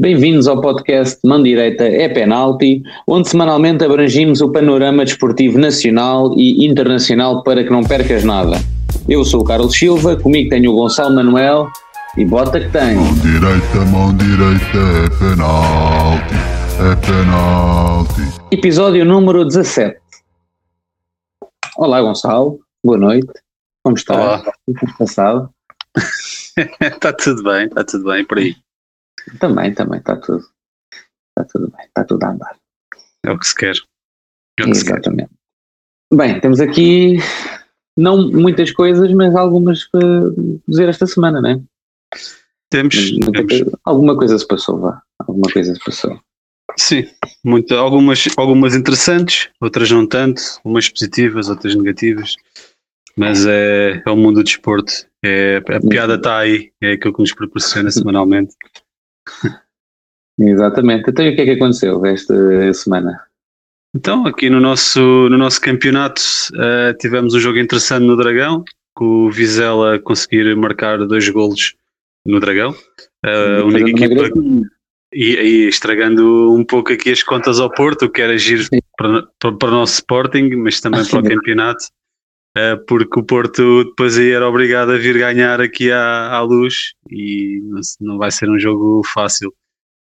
Bem-vindos ao podcast Mão Direita é Penalti, onde semanalmente abrangimos o panorama desportivo nacional e internacional para que não percas nada. Eu sou o Carlos Silva, comigo tenho o Gonçalo Manuel e bota que tem. Mão direita, mão direita é penalti, é penalti. Episódio número 17. Olá Gonçalo, boa noite. Como está? Olá. Como tens passado? Está tudo bem, está tudo bem por aí. Também, também, está tudo. Está tudo bem, está tudo a andar. É o que se quer. É o que se quer. Exatamente. Bem, temos aqui não muitas coisas, mas algumas para dizer esta semana, não é? Temos, temos. coisa- alguma coisa se passou, vá. Alguma coisa se passou. Sim, muito, algumas, algumas interessantes, outras não tanto, umas positivas, outras negativas. Mas é, é o mundo do desporto. É, a piada está aí, é aquilo que nos proporciona semanalmente. Exatamente. Então, e o que é que aconteceu esta semana? Então, aqui no nosso, no nosso campeonato, eh, tivemos um jogo interessante no Dragão, com o Vizela conseguir marcar dois golos no Dragão. A única equipa e, e estragando um pouco aqui as contas ao Porto, que era giro para, para, para o nosso Sporting, mas também para o campeonato, porque o Porto depois aí era obrigado a vir ganhar aqui à, à luz e não, vai ser um jogo fácil.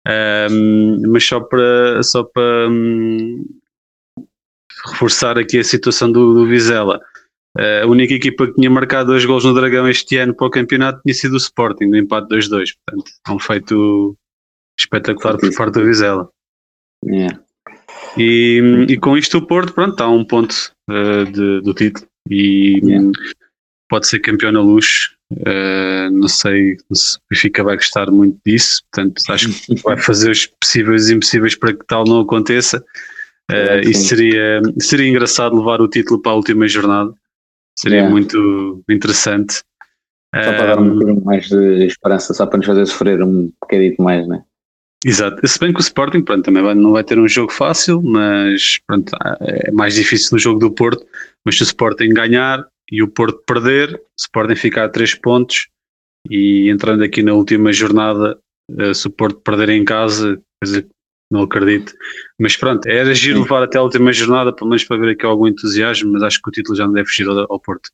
Ahm, mas só para, só para hum, reforçar aqui a situação do, do Vizela. Eh, a única equipa que tinha marcado dois gols no Dragão este ano para o campeonato tinha sido o Sporting, no empate 2-2. Portanto, é um feito espetacular por parte do Vizela. É. E, e com isto o Porto, pronto, está a um ponto eh, de- do título e Yeah. pode ser campeão na luz. Eh, não sei se o Benfica vai gostar muito disso, portanto acho que vai fazer os possíveis e impossíveis para que tal não aconteça. Que e seria, seria engraçado levar o título para a última jornada, seria Yeah. muito interessante. Só para dar um bocadinho mais de esperança, só para nos fazer sofrer um bocadinho mais, né? Exato, se bem que o Sporting pronto, também vai- não vai ter um jogo fácil, mas pronto, é mais difícil no jogo do Porto. Mas se o Sporting ganhar e o Porto perder, o Sporting fica a 3 pontos e entrando aqui na última jornada, eh, se o Porto perder em casa, dizer, não acredito. Mas pronto, era giro Sim. levar até a última jornada, pelo menos para ver aqui algum entusiasmo, mas acho que o título já não deve fugir ao, ao Porto.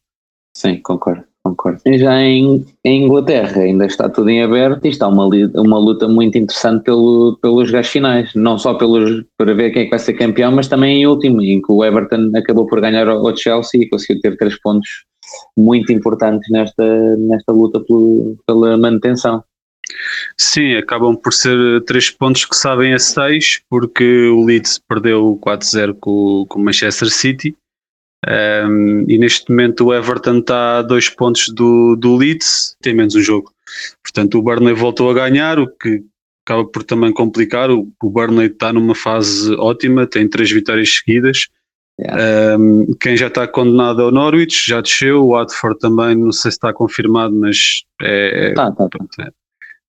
Sim, concordo, concordo. Já em, em Inglaterra ainda está tudo em aberto e está uma, uma luta muito interessante pelo, pelos gajos finais, não só pelos, para ver quem é que vai ser campeão, mas também em último, em que o Everton acabou por ganhar ao Chelsea e conseguiu ter três pontos muito importantes nesta, nesta luta pelo- pela manutenção. Sim, acabam por ser três pontos que sabem a seis, porque o Leeds perdeu 4-0 com, com o Manchester City. Um, e neste momento o Everton está a dois pontos do, do Leeds, tem menos um jogo. Portanto, o Burnley voltou a ganhar, o que acaba por também complicar. O, o Burnley está numa fase ótima, tem três vitórias seguidas. Um, quem já está condenado é o Norwich, já desceu. O Watford também, não sei se está confirmado, mas é, Tá, tá, tá. Pronto, é.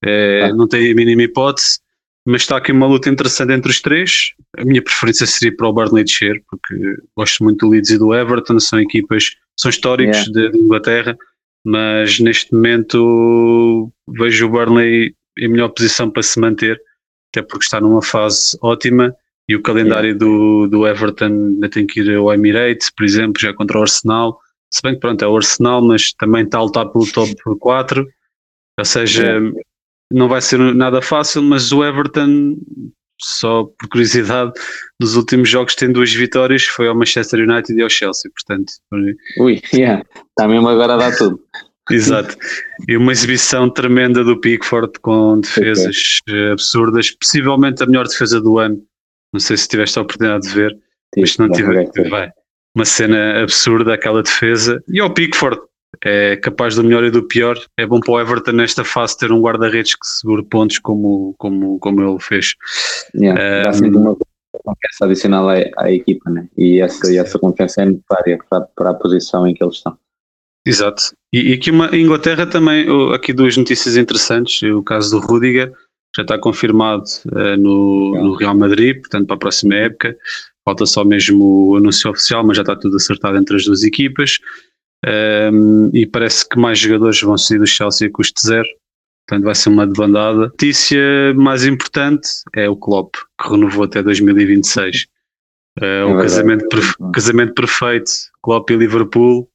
É, Tá. Não tem a mínima hipótese, mas está aqui uma luta interessante entre os três. A minha preferência seria para o Burnley descer, porque gosto muito do Leeds e do Everton, são equipas, são históricos de, de Inglaterra, mas neste momento vejo o Burnley em melhor posição para se manter, até porque está numa fase ótima. E o calendário do, do Everton ainda tem que ir ao Emirates, por exemplo, já contra o Arsenal. Se bem que pronto, é o Arsenal, mas também está a lutar pelo top 4. Ou seja, não vai ser nada fácil, mas o Everton, só por curiosidade, nos últimos jogos tem duas vitórias, foi ao Manchester United e ao Chelsea, portanto, Ui, yeah, está mesmo agora a dar tudo. exato. E uma exibição tremenda do Pickford com defesas eh, absurdas, possivelmente a melhor defesa do ano. Não sei se tiveste a oportunidade de ver, mas se não tiver, vai. Uma cena absurda, aquela defesa. E ao Pickford, é capaz do melhor e do pior. É bom para o Everton nesta fase ter um guarda-redes que segure pontos como, como, como ele fez. Yeah, dá sempre uma confiança adicional à, à equipa, né? e essa, e essa confiança é necessária para, para a posição em que eles estão. Exato. E, e aqui uma, em Inglaterra também, aqui duas notícias interessantes. O caso do Rudiger já está confirmado eh, no, no Real Madrid, portanto para a próxima época. Falta só mesmo o anúncio oficial, mas já está tudo acertado entre as duas equipas. Um, e parece que mais jogadores vão sair do Chelsea a custo zero. portanto vai ser uma debandada. Notícia mais importante é o Klopp, que renovou até 2026. Uh, é o casamento, perfe casamento perfeito, Klopp e Liverpool.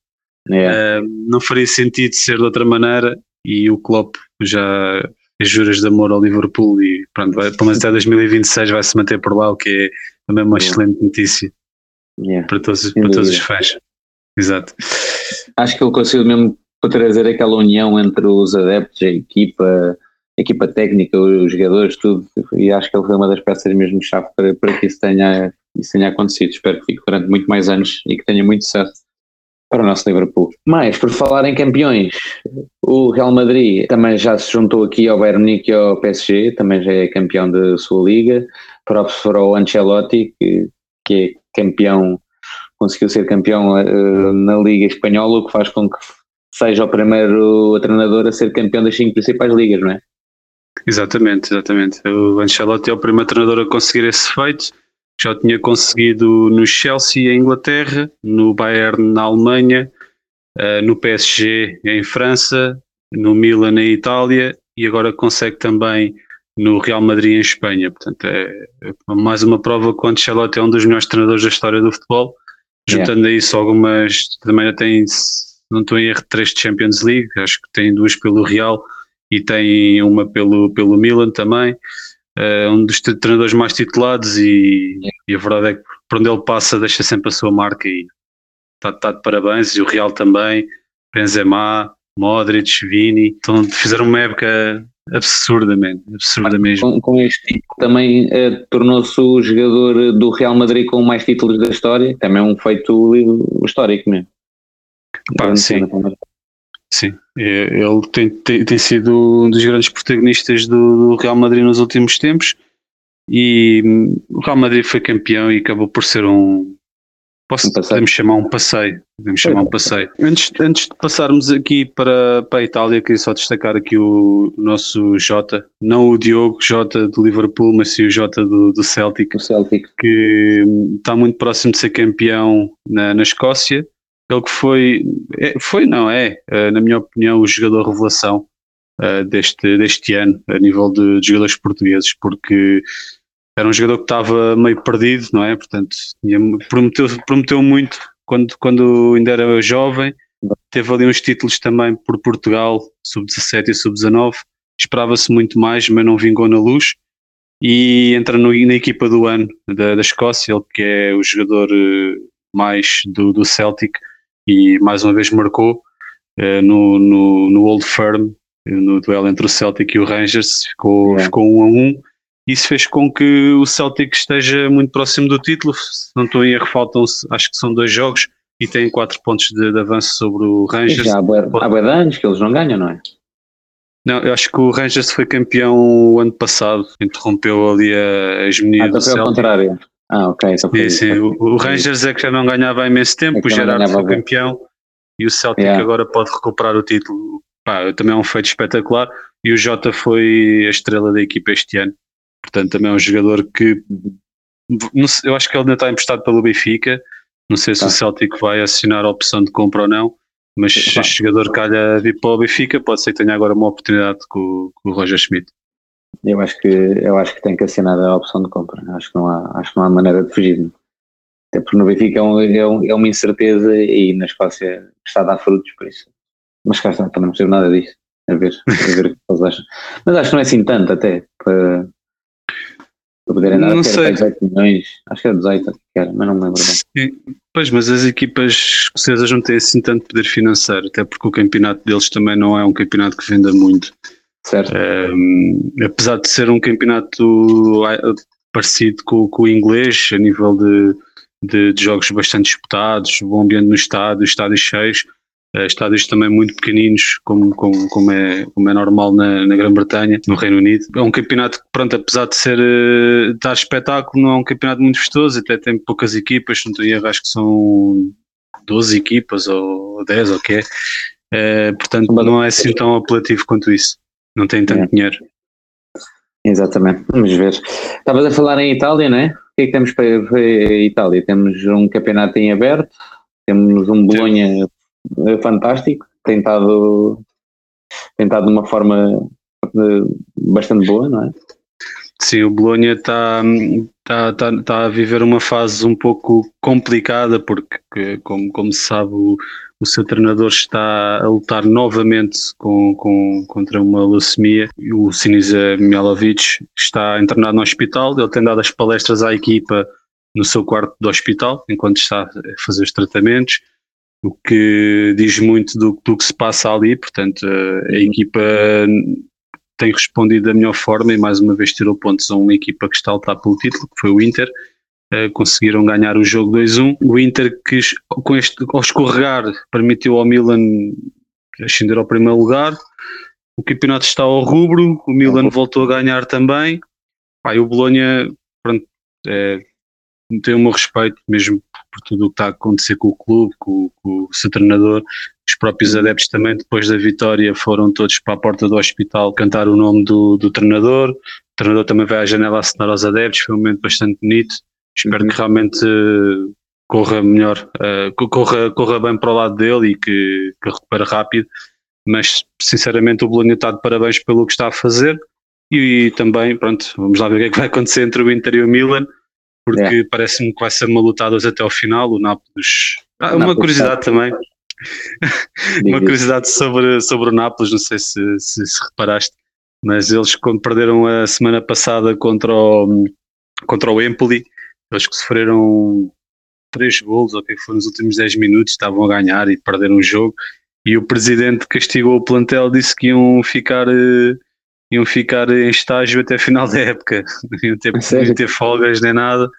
Uh, não faria sentido ser de outra maneira e o Klopp já juras de amor ao Liverpool e pronto, vai, pelo menos até 2026 vai se manter por lá, o que é também uma excelente notícia para, todos, para todos os fãs. Exato. Acho que ele conseguiu mesmo trazer aquela união entre os adeptos, a equipa, a equipa técnica, os jogadores, tudo, e acho que ele foi uma das peças mesmo chave para, para que isso tenha, isso tenha acontecido. Espero que fique durante muito mais anos e que tenha muito sucesso para o nosso Liverpool. Mas, por falar em campeões, o Real Madrid também já se juntou aqui ao Bayern Munique e ao PSG, também já é campeão da sua liga, para o Ancelotti, que, que é campeão, conseguiu ser campeão uh, na Liga Espanhola, o que faz com que seja o primeiro treinador a ser campeão das cinco principais ligas, não é? Exatamente, exatamente. O Ancelotti é o primeiro treinador a conseguir esse feito. Já tinha conseguido no Chelsea, em Inglaterra, no Bayern, na Alemanha, uh, no PSG, em França, no Milan, na Itália, e agora consegue também no Real Madrid, em Espanha. Portanto, é, é mais uma prova que o Ancelotti é um dos melhores treinadores da história do futebol. Juntando yeah. a isso algumas, também tem não estou em erro, três de Champions League, acho que tem duas pelo Real e tem uma pelo, pelo Milan também. É um dos treinadores mais titulados e, e, a verdade é que por onde ele passa deixa sempre a sua marca e está tá de parabéns. E o Real também, Benzema, Modric, Vini, então fizeram uma época absurdamente, absurdamente com, com este título também eh, tornou-se o jogador do Real Madrid com mais títulos da história, também é um feito histórico mesmo. Pá, sim. Sim, é, ele tem, tem, tem, sido um dos grandes protagonistas do, do, Real Madrid nos últimos tempos e hum, o Real Madrid foi campeão e acabou por ser um. Posso, um podemos chamar um passeio. Podemos chamar um passeio. Antes, antes de passarmos aqui para, para a Itália, queria só destacar aqui o, nosso Jota, não o Diogo Jota do Liverpool, mas sim o Jota do, do Celtic, Celtic, que hum, está muito próximo de ser campeão na, na Escócia ele que foi, é, foi não é, é, na minha opinião, o jogador revelação uh, deste, deste ano, a nível de, de, jogadores portugueses, porque era um jogador que estava meio perdido, não é? Portanto, prometeu, prometeu muito quando, quando ainda era jovem, teve ali uns títulos também por Portugal, sub-17 e sub-19, esperava-se muito mais, mas não vingou na luz. E entra no, na equipa do ano da, da Escócia, ele que é o jogador uh, mais do, do Celtic, e mais uma vez marcou uh, no, no, no, Old Firm, no duelo entre o Celtic e o Rangers, ficou, é. ficou um a um. Isso fez com que o Celtic esteja muito próximo do título. Se não estou em erro, faltam acho que são dois jogos e tem quatro pontos de, de avanço sobre o Rangers. Já há bué anos que eles não ganham, não é? Não, eu acho que o Rangers foi campeão o ano passado, interrompeu ali a hegemonia ah, do Celtic. Ao contrário. Ah, ok. Só sim, sim. O, o, Rangers é que já não ganhava há imenso tempo, é o Gerard foi campeão e o Celtic yeah. agora pode recuperar o título. Pá, também é um feito espetacular e o Jota foi a estrela da equipa este ano. Portanto, também é um jogador que eu acho que ele ainda está emprestado pelo Benfica. Não sei se tá. o Celtic vai assinar a opção de compra ou não, mas se este jogador calha vir para o Benfica, pode ser que tenha agora uma oportunidade com, com o Roger Schmidt. Eu acho que eu acho que tem que assinar a opção de compra. Acho que não há, acho que não há maneira de fugir. Até porque no Benfica é, um, é, um, é uma incerteza e na Escócia está a dar frutos, por isso. Mas cá está, também não percebo nada disso. A ver, a ver o que eles acham. Mas acho que não é assim tanto até para, para poderem dar não sei. 18 milhões. Acho que era 18 que era, mas não me lembro bem. Sim. Pois, mas as equipas escocesas não têm assim tanto poder financeiro, até porque o campeonato deles também não é um campeonato que venda muito. Certo. Um, apesar de ser um campeonato parecido com, com o inglês, a nível de, de, de, jogos bastante disputados, bom ambiente no estádio, estádios cheios, estádios também muito pequeninos, como, como, como, é, como é normal na, na Grã-Bretanha, no Reino Unido. É um campeonato que, pronto, apesar de ser uh, dar espetáculo, não é um campeonato muito vistoso, até tem poucas equipas, não estou erro, acho que são 12 equipas ou 10 ou o que é. Uh, portanto, não é assim tão apelativo quanto isso não tem tanto é. dinheiro. Exatamente, vamos ver. Estavas a falar em Itália, não é? O que é que temos para, Itália? Temos um campeonato em aberto, temos um Bolonha fantástico, tem estado, tem estado de uma forma bastante, bastante boa, não é? Sim, o Bolonha está tá, tá, tá a viver uma fase um pouco complicada, porque, como, como se sabe, o, o seu treinador está a lutar novamente com, com, contra uma leucemia. O Sinisa Mialovic está internado no hospital, ele tem dado as palestras à equipa no seu quarto do hospital, enquanto está a fazer os tratamentos, o que diz muito do, do que se passa ali, portanto a equipa tem respondido da melhor forma e mais uma vez tirou pontos a uma equipa que está a lutar pelo título, que foi o Inter. Uh, conseguiram ganhar o jogo 2-1. O Inter, que com este, ao escorregar, permitiu ao Milan ascender ao primeiro lugar. O campeonato está ao rubro, o Milan voltou a ganhar também. Pai, o Bolonha pronto, é, tem o meu respeito, mesmo por tudo o que está a acontecer com o clube, com, com o seu treinador. Os próprios adeptos também, depois da vitória, foram todos para a porta do hospital cantar o nome do, do treinador. O treinador também vai à janela assinar aos adeptos, foi um momento bastante bonito. Espero que realmente uh, corra melhor, uh, corra, corra bem para o lado dele e que, que recupere rápido. Mas, sinceramente, o Bolonha está de parabéns pelo que está a fazer. E, e também, pronto, vamos lá ver o que é que vai acontecer entre o Inter e o Milan porque é. parece-me que vai ser uma luta até ao final. O Nápoles. Ah, uma curiosidade também. uma curiosidade sobre, sobre o Nápoles, não sei se, se, se, reparaste, mas eles quando perderam a semana passada contra o, contra o Empoli, eles que sofreram três golos, ou que foi nos últimos 10 minutos, estavam a ganhar e perderam o jogo, e o presidente castigou o plantel, disse que iam ficar uh, iam ficar em estágio até final da época, não iam ter, não iam ter folgas nem nada.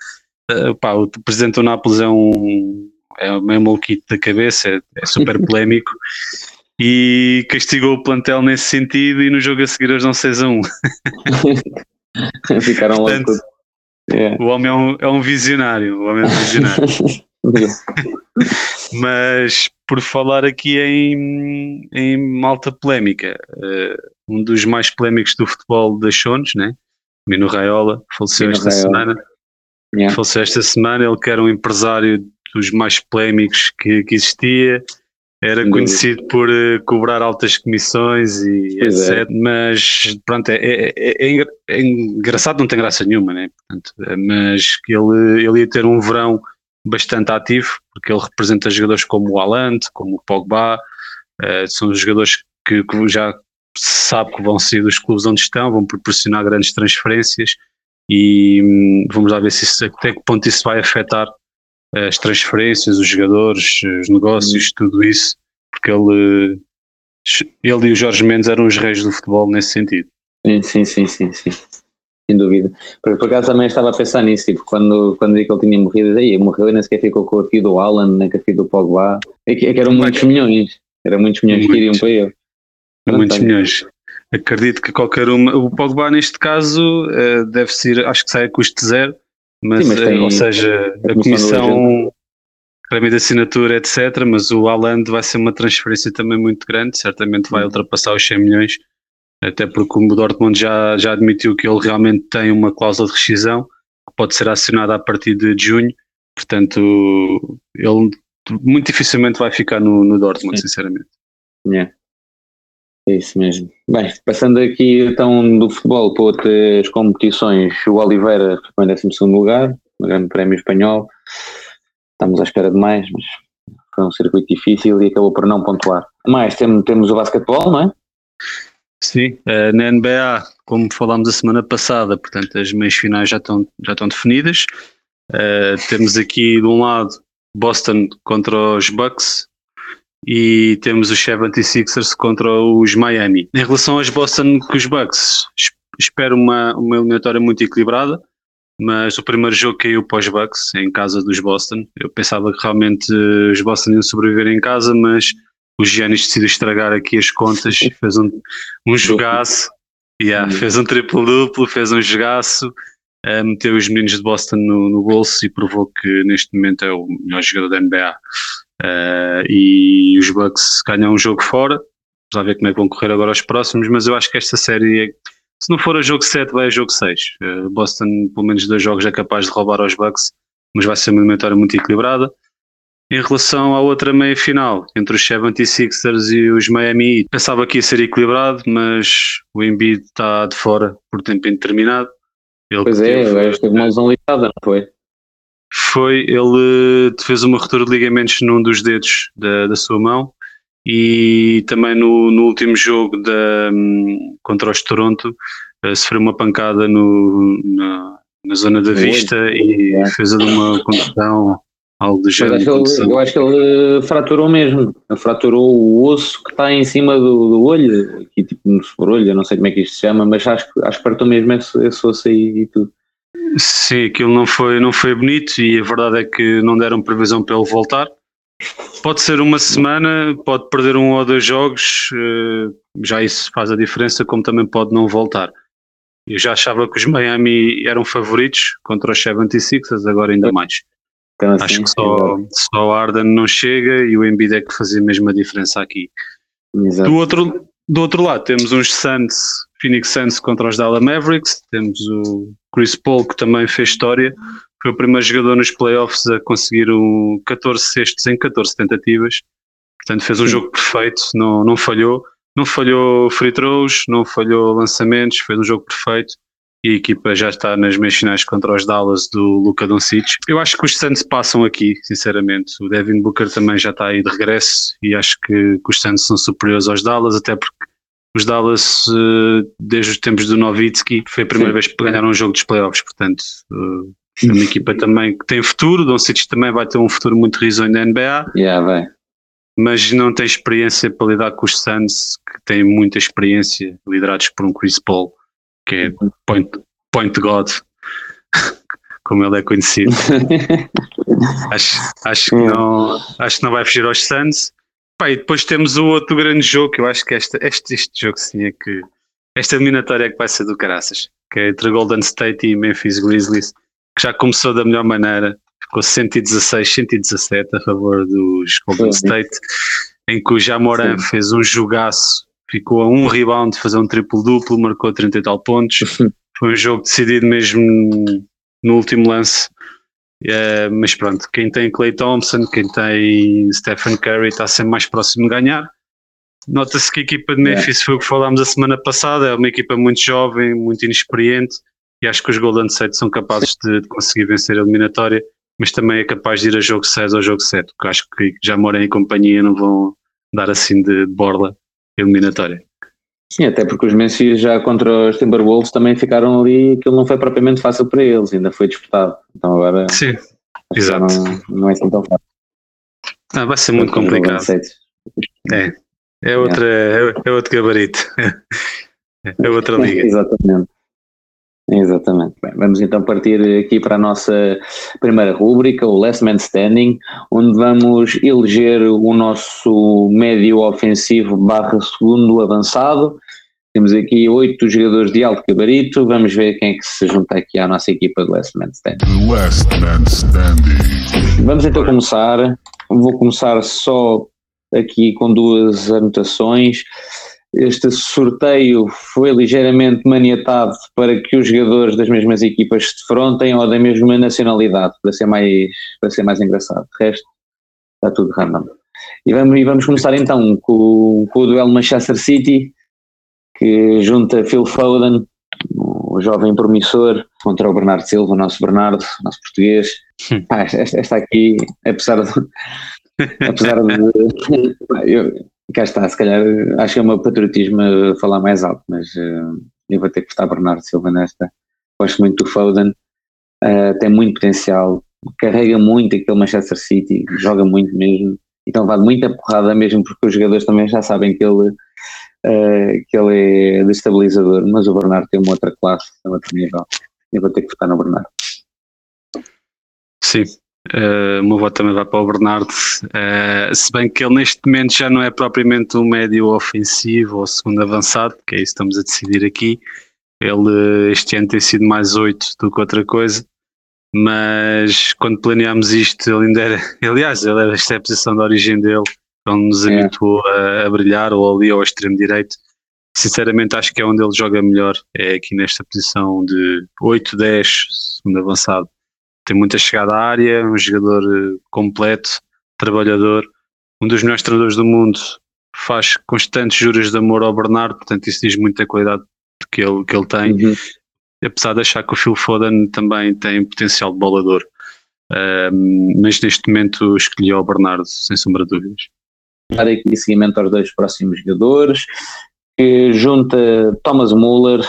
Uh, pá, o presidente do Nápoles é um é meio maluquito da cabeça, é, é super polémico e castigou o plantel nesse sentido e no jogo a seguir eles dão 6 a 1. Ficaram Portanto, logo. Yeah. O homem é um, é um visionário, o homem é um visionário. Mas por falar aqui em, em malta polémica, uh, um dos mais polémicos do futebol das Chones, né? Mino Raiola, faleceu Mino esta Raiola. semana. Yeah. Faleceu esta semana, ele que era um empresário dos mais polémicos que, que existia, era conhecido por uh, cobrar altas comissões e pois etc. É. Mas pronto, é, é, é, é, engraçado, não tem graça nenhuma, né? Portanto, mas ele, ele ia ter um verão bastante ativo, porque ele representa jogadores como o Haaland, como o Pogba, uh, são jogadores que, que já sabe que vão sair dos clubes onde estão, vão proporcionar grandes transferências e hum, vamos lá ver se isso, até que ponto isso vai afetar eh, as transferências, os jogadores, os negócios, uhum. tudo isso, porque ele, ele e o Jorge Mendes eram os reis do futebol nesse sentido. Sim, sim, sim, sim, sim. sem dúvida. Por, por acaso também estava a pensar nisso, tipo, quando, quando vi que ele tinha morrido, aí morreu e nem sequer ficou com a filha do Alan, nem com a filha do Pogba, é que, é que eram muitos milhões, eram muitos milhões que iriam para ele. Muitos milhões. Acredito que qualquer uma. O Pogba, neste caso, uh, deve ser, acho que sai a custo zero, mas, Sim, mas tem, uh, ou seja, a, a comissão, prémio de assinatura, etc. Mas o Haaland vai ser uma transferência também muito grande, certamente vai ultrapassar os 100 milhões, até porque o Dortmund já, já admitiu que ele realmente tem uma cláusula de rescisão que pode ser acionada a partir de junho, portanto, ele muito dificilmente vai ficar no, no Dortmund, Sim. sinceramente. Yeah. É isso mesmo. Bem, passando aqui então do futebol para outras competições, o Oliveira ficou em 12 lugar no Grande Prémio Espanhol. Estamos à espera de mais, mas foi um circuito difícil e acabou por não pontuar. Mais, temos, temos o basquetebol, não é? Sim, uh, na NBA, como falámos a semana passada, portanto, as meias finais já estão, já estão definidas. Uh, temos aqui de um lado Boston contra os Bucks, e temos os 76ers contra os Miami. Em relação aos Boston com os Bucks, espero uma, uma eliminatória muito equilibrada, mas o primeiro jogo caiu para os Bucks, em casa dos Boston. Eu pensava que realmente os Boston iam sobreviver em casa, mas o Giannis decidiu estragar aqui as contas, fez um, um jogaço, yeah, uhum. fez um triplo-duplo, fez um jogaço, uh, meteu os meninos de Boston no, no bolso e provou que neste momento é o melhor jogador da NBA. Uh, e os Bucks ganham um jogo fora. Vamos ver como é que vão correr agora os próximos, mas eu acho que esta série, é, se não for a jogo 7, vai a jogo 6. Uh, eh, Boston, pelo menos dois jogos, é capaz de roubar aos Bucks, mas vai ser uma eliminatória muito equilibrada. Em relação à outra meia final, entre os 76ers e os Miami Heat, pensava que ia ser equilibrado, mas o Embiid está de fora por tempo indeterminado. Ele pois é, teve, uma lesão ligada, não foi? Foi, ele fez uma ruptura de ligamentos num dos dedos da, da sua mão e também no, no último jogo da, contra os Toronto uh, sofreu uma pancada no, na, na zona da vista e é. fez uma contusão algo do género. Ele, eu acho que ele fraturou mesmo, fraturou o osso que está em cima do, do olho, aqui tipo no sobrolho, não sei como é que isto se chama, mas acho, acho que partiu mesmo esse, esse osso aí e tudo. Sim, aquilo não foi, não foi bonito e a verdade é que não deram previsão para ele voltar. Pode ser uma semana, pode perder um ou dois jogos, eh, já isso faz a diferença, como também pode não voltar. Eu já achava que os Miami eram favoritos contra os 76ers, agora ainda mais. Então, assim, Acho que só, só o Arden não chega e o Embiid é que fazia mesmo a diferença aqui. Exato. Do outro, do outro lado temos uns Suns, Phoenix Suns contra os Dallas Mavericks, temos o Chris Paul que também fez história, foi o primeiro jogador nos playoffs a conseguir um 14 cestos em 14 tentativas, portanto fez um Sim. jogo perfeito, não, não falhou, não falhou free throws, não falhou lançamentos, fez um jogo perfeito e a equipa já está nas meias finais contra os Dallas do Luka Doncic. Eu acho que os Suns passam aqui, sinceramente. O Devin Booker também já está aí de regresso e acho que, que os Suns são superiores aos Dallas, até porque os Dallas, eh, desde os tempos do Nowitzki, foi a primeira Sim. vez que ganharam um jogo dos playoffs, portanto, eh, é uma equipa também que tem futuro. Doncic também vai ter um futuro muito risonho na NBA. Yeah, vai. Mas não tem experiência para lidar com os Suns, que têm muita experiência, liderados por um Chris Paul que é Point, Point God, como ele é conhecido. acho, acho, que não, acho que não vai fugir aos Suns. Pá, e depois temos o outro grande jogo, que eu acho que esta, este, este jogo sim é que. Esta eliminatória é que vai ser do caraças, que é entre Golden State e Memphis Grizzlies, que já começou da melhor maneira, ficou 116, 117 a favor dos Golden State, em que o Jamoran fez um jogaço ficou a um rebound de fazer um triplo-duplo, marcou 30 e tal pontos. Foi um jogo decidido mesmo no último lance. É, mas pronto, quem tem Clay Thompson, quem tem Stephen Curry está sempre mais próximo de ganhar. Nota-se que a equipa de Memphis foi o que falámos a semana passada, é uma equipa muito jovem, muito inexperiente e acho que os Golden State são capazes de, de conseguir vencer a eliminatória, mas também é capaz de ir a jogo 6 ou jogo 7, porque acho que já moram em companhia, não vão dar assim de borla eliminatória. Sim, até porque os Memphis já contra os Timberwolves também ficaram ali, aquilo não foi propriamente fácil para eles, ainda foi disputado. Então agora Sim, exato. Não, não é assim tão fácil. Ah, vai ser muito complicado. É, é, outra, é, é outro gabarito. É outra liga. Exatamente. Exatamente. Bem, vamos então partir aqui para a nossa primeira rúbrica, o Last Man Standing, onde vamos eleger o nosso médio ofensivo barra segundo avançado. Temos aqui oito jogadores de alto gabarito. Vamos ver quem é que se junta aqui à nossa equipa de Last Man Standing. Last Man Standing. Vamos então começar. Vou começar só aqui com duas anotações este sorteio foi ligeiramente maniatado para que os jogadores das mesmas equipas se defrontem ou da mesma nacionalidade, para ser mais, para ser mais engraçado. O resto está tudo random. E vamos, e vamos começar então com, com o duelo Manchester City, que junta Phil Foden, o jovem promissor, contra o Bernardo Silva, o nosso Bernardo, nosso português. Ah, esta, esta, aqui, apesar de. apesar de. Eu, cá está, se calhar acho que é o meu patriotismo falar mais alto, mas uh, eu vou ter que votar Bernardo Silva nesta. Gosto muito do Foden, uh, tem muito potencial, carrega muito aquele Manchester City, joga muito mesmo, então vale muita porrada mesmo porque os jogadores também já sabem que ele, uh, que ele é destabilizador, mas o Bernardo tem uma outra classe, um outro nível. Eu vou ter que votar no Bernardo. Sim, Uh, o meu voto também vai para o Bernardo, uh, se bem que ele neste momento já não é propriamente um médio ofensivo ou segundo avançado, que é isso que estamos a decidir aqui. Ele este ano tem sido mais 8 do que outra coisa, mas quando planeámos isto, ele ainda era, aliás, ele era, esta é a posição de origem dele, onde nos é. habituou a, a, brilhar, ou ali ao extremo direito. Sinceramente, acho que é onde ele joga melhor, é aqui nesta posição de 8, 10, segundo avançado tem muita chegada à área, um jogador eh, completo, trabalhador, um dos melhores treinadores do mundo, faz constantes juras de amor ao Bernardo, portanto isso diz muita qualidade que ele, que ele tem, uhum. apesar de achar que o Phil Foden também tem potencial de bolador. Mas neste momento escolhi o Bernardo, sem sombra de dúvidas. Dar aqui seguimento aos dois próximos jogadores, que junta Thomas Muller.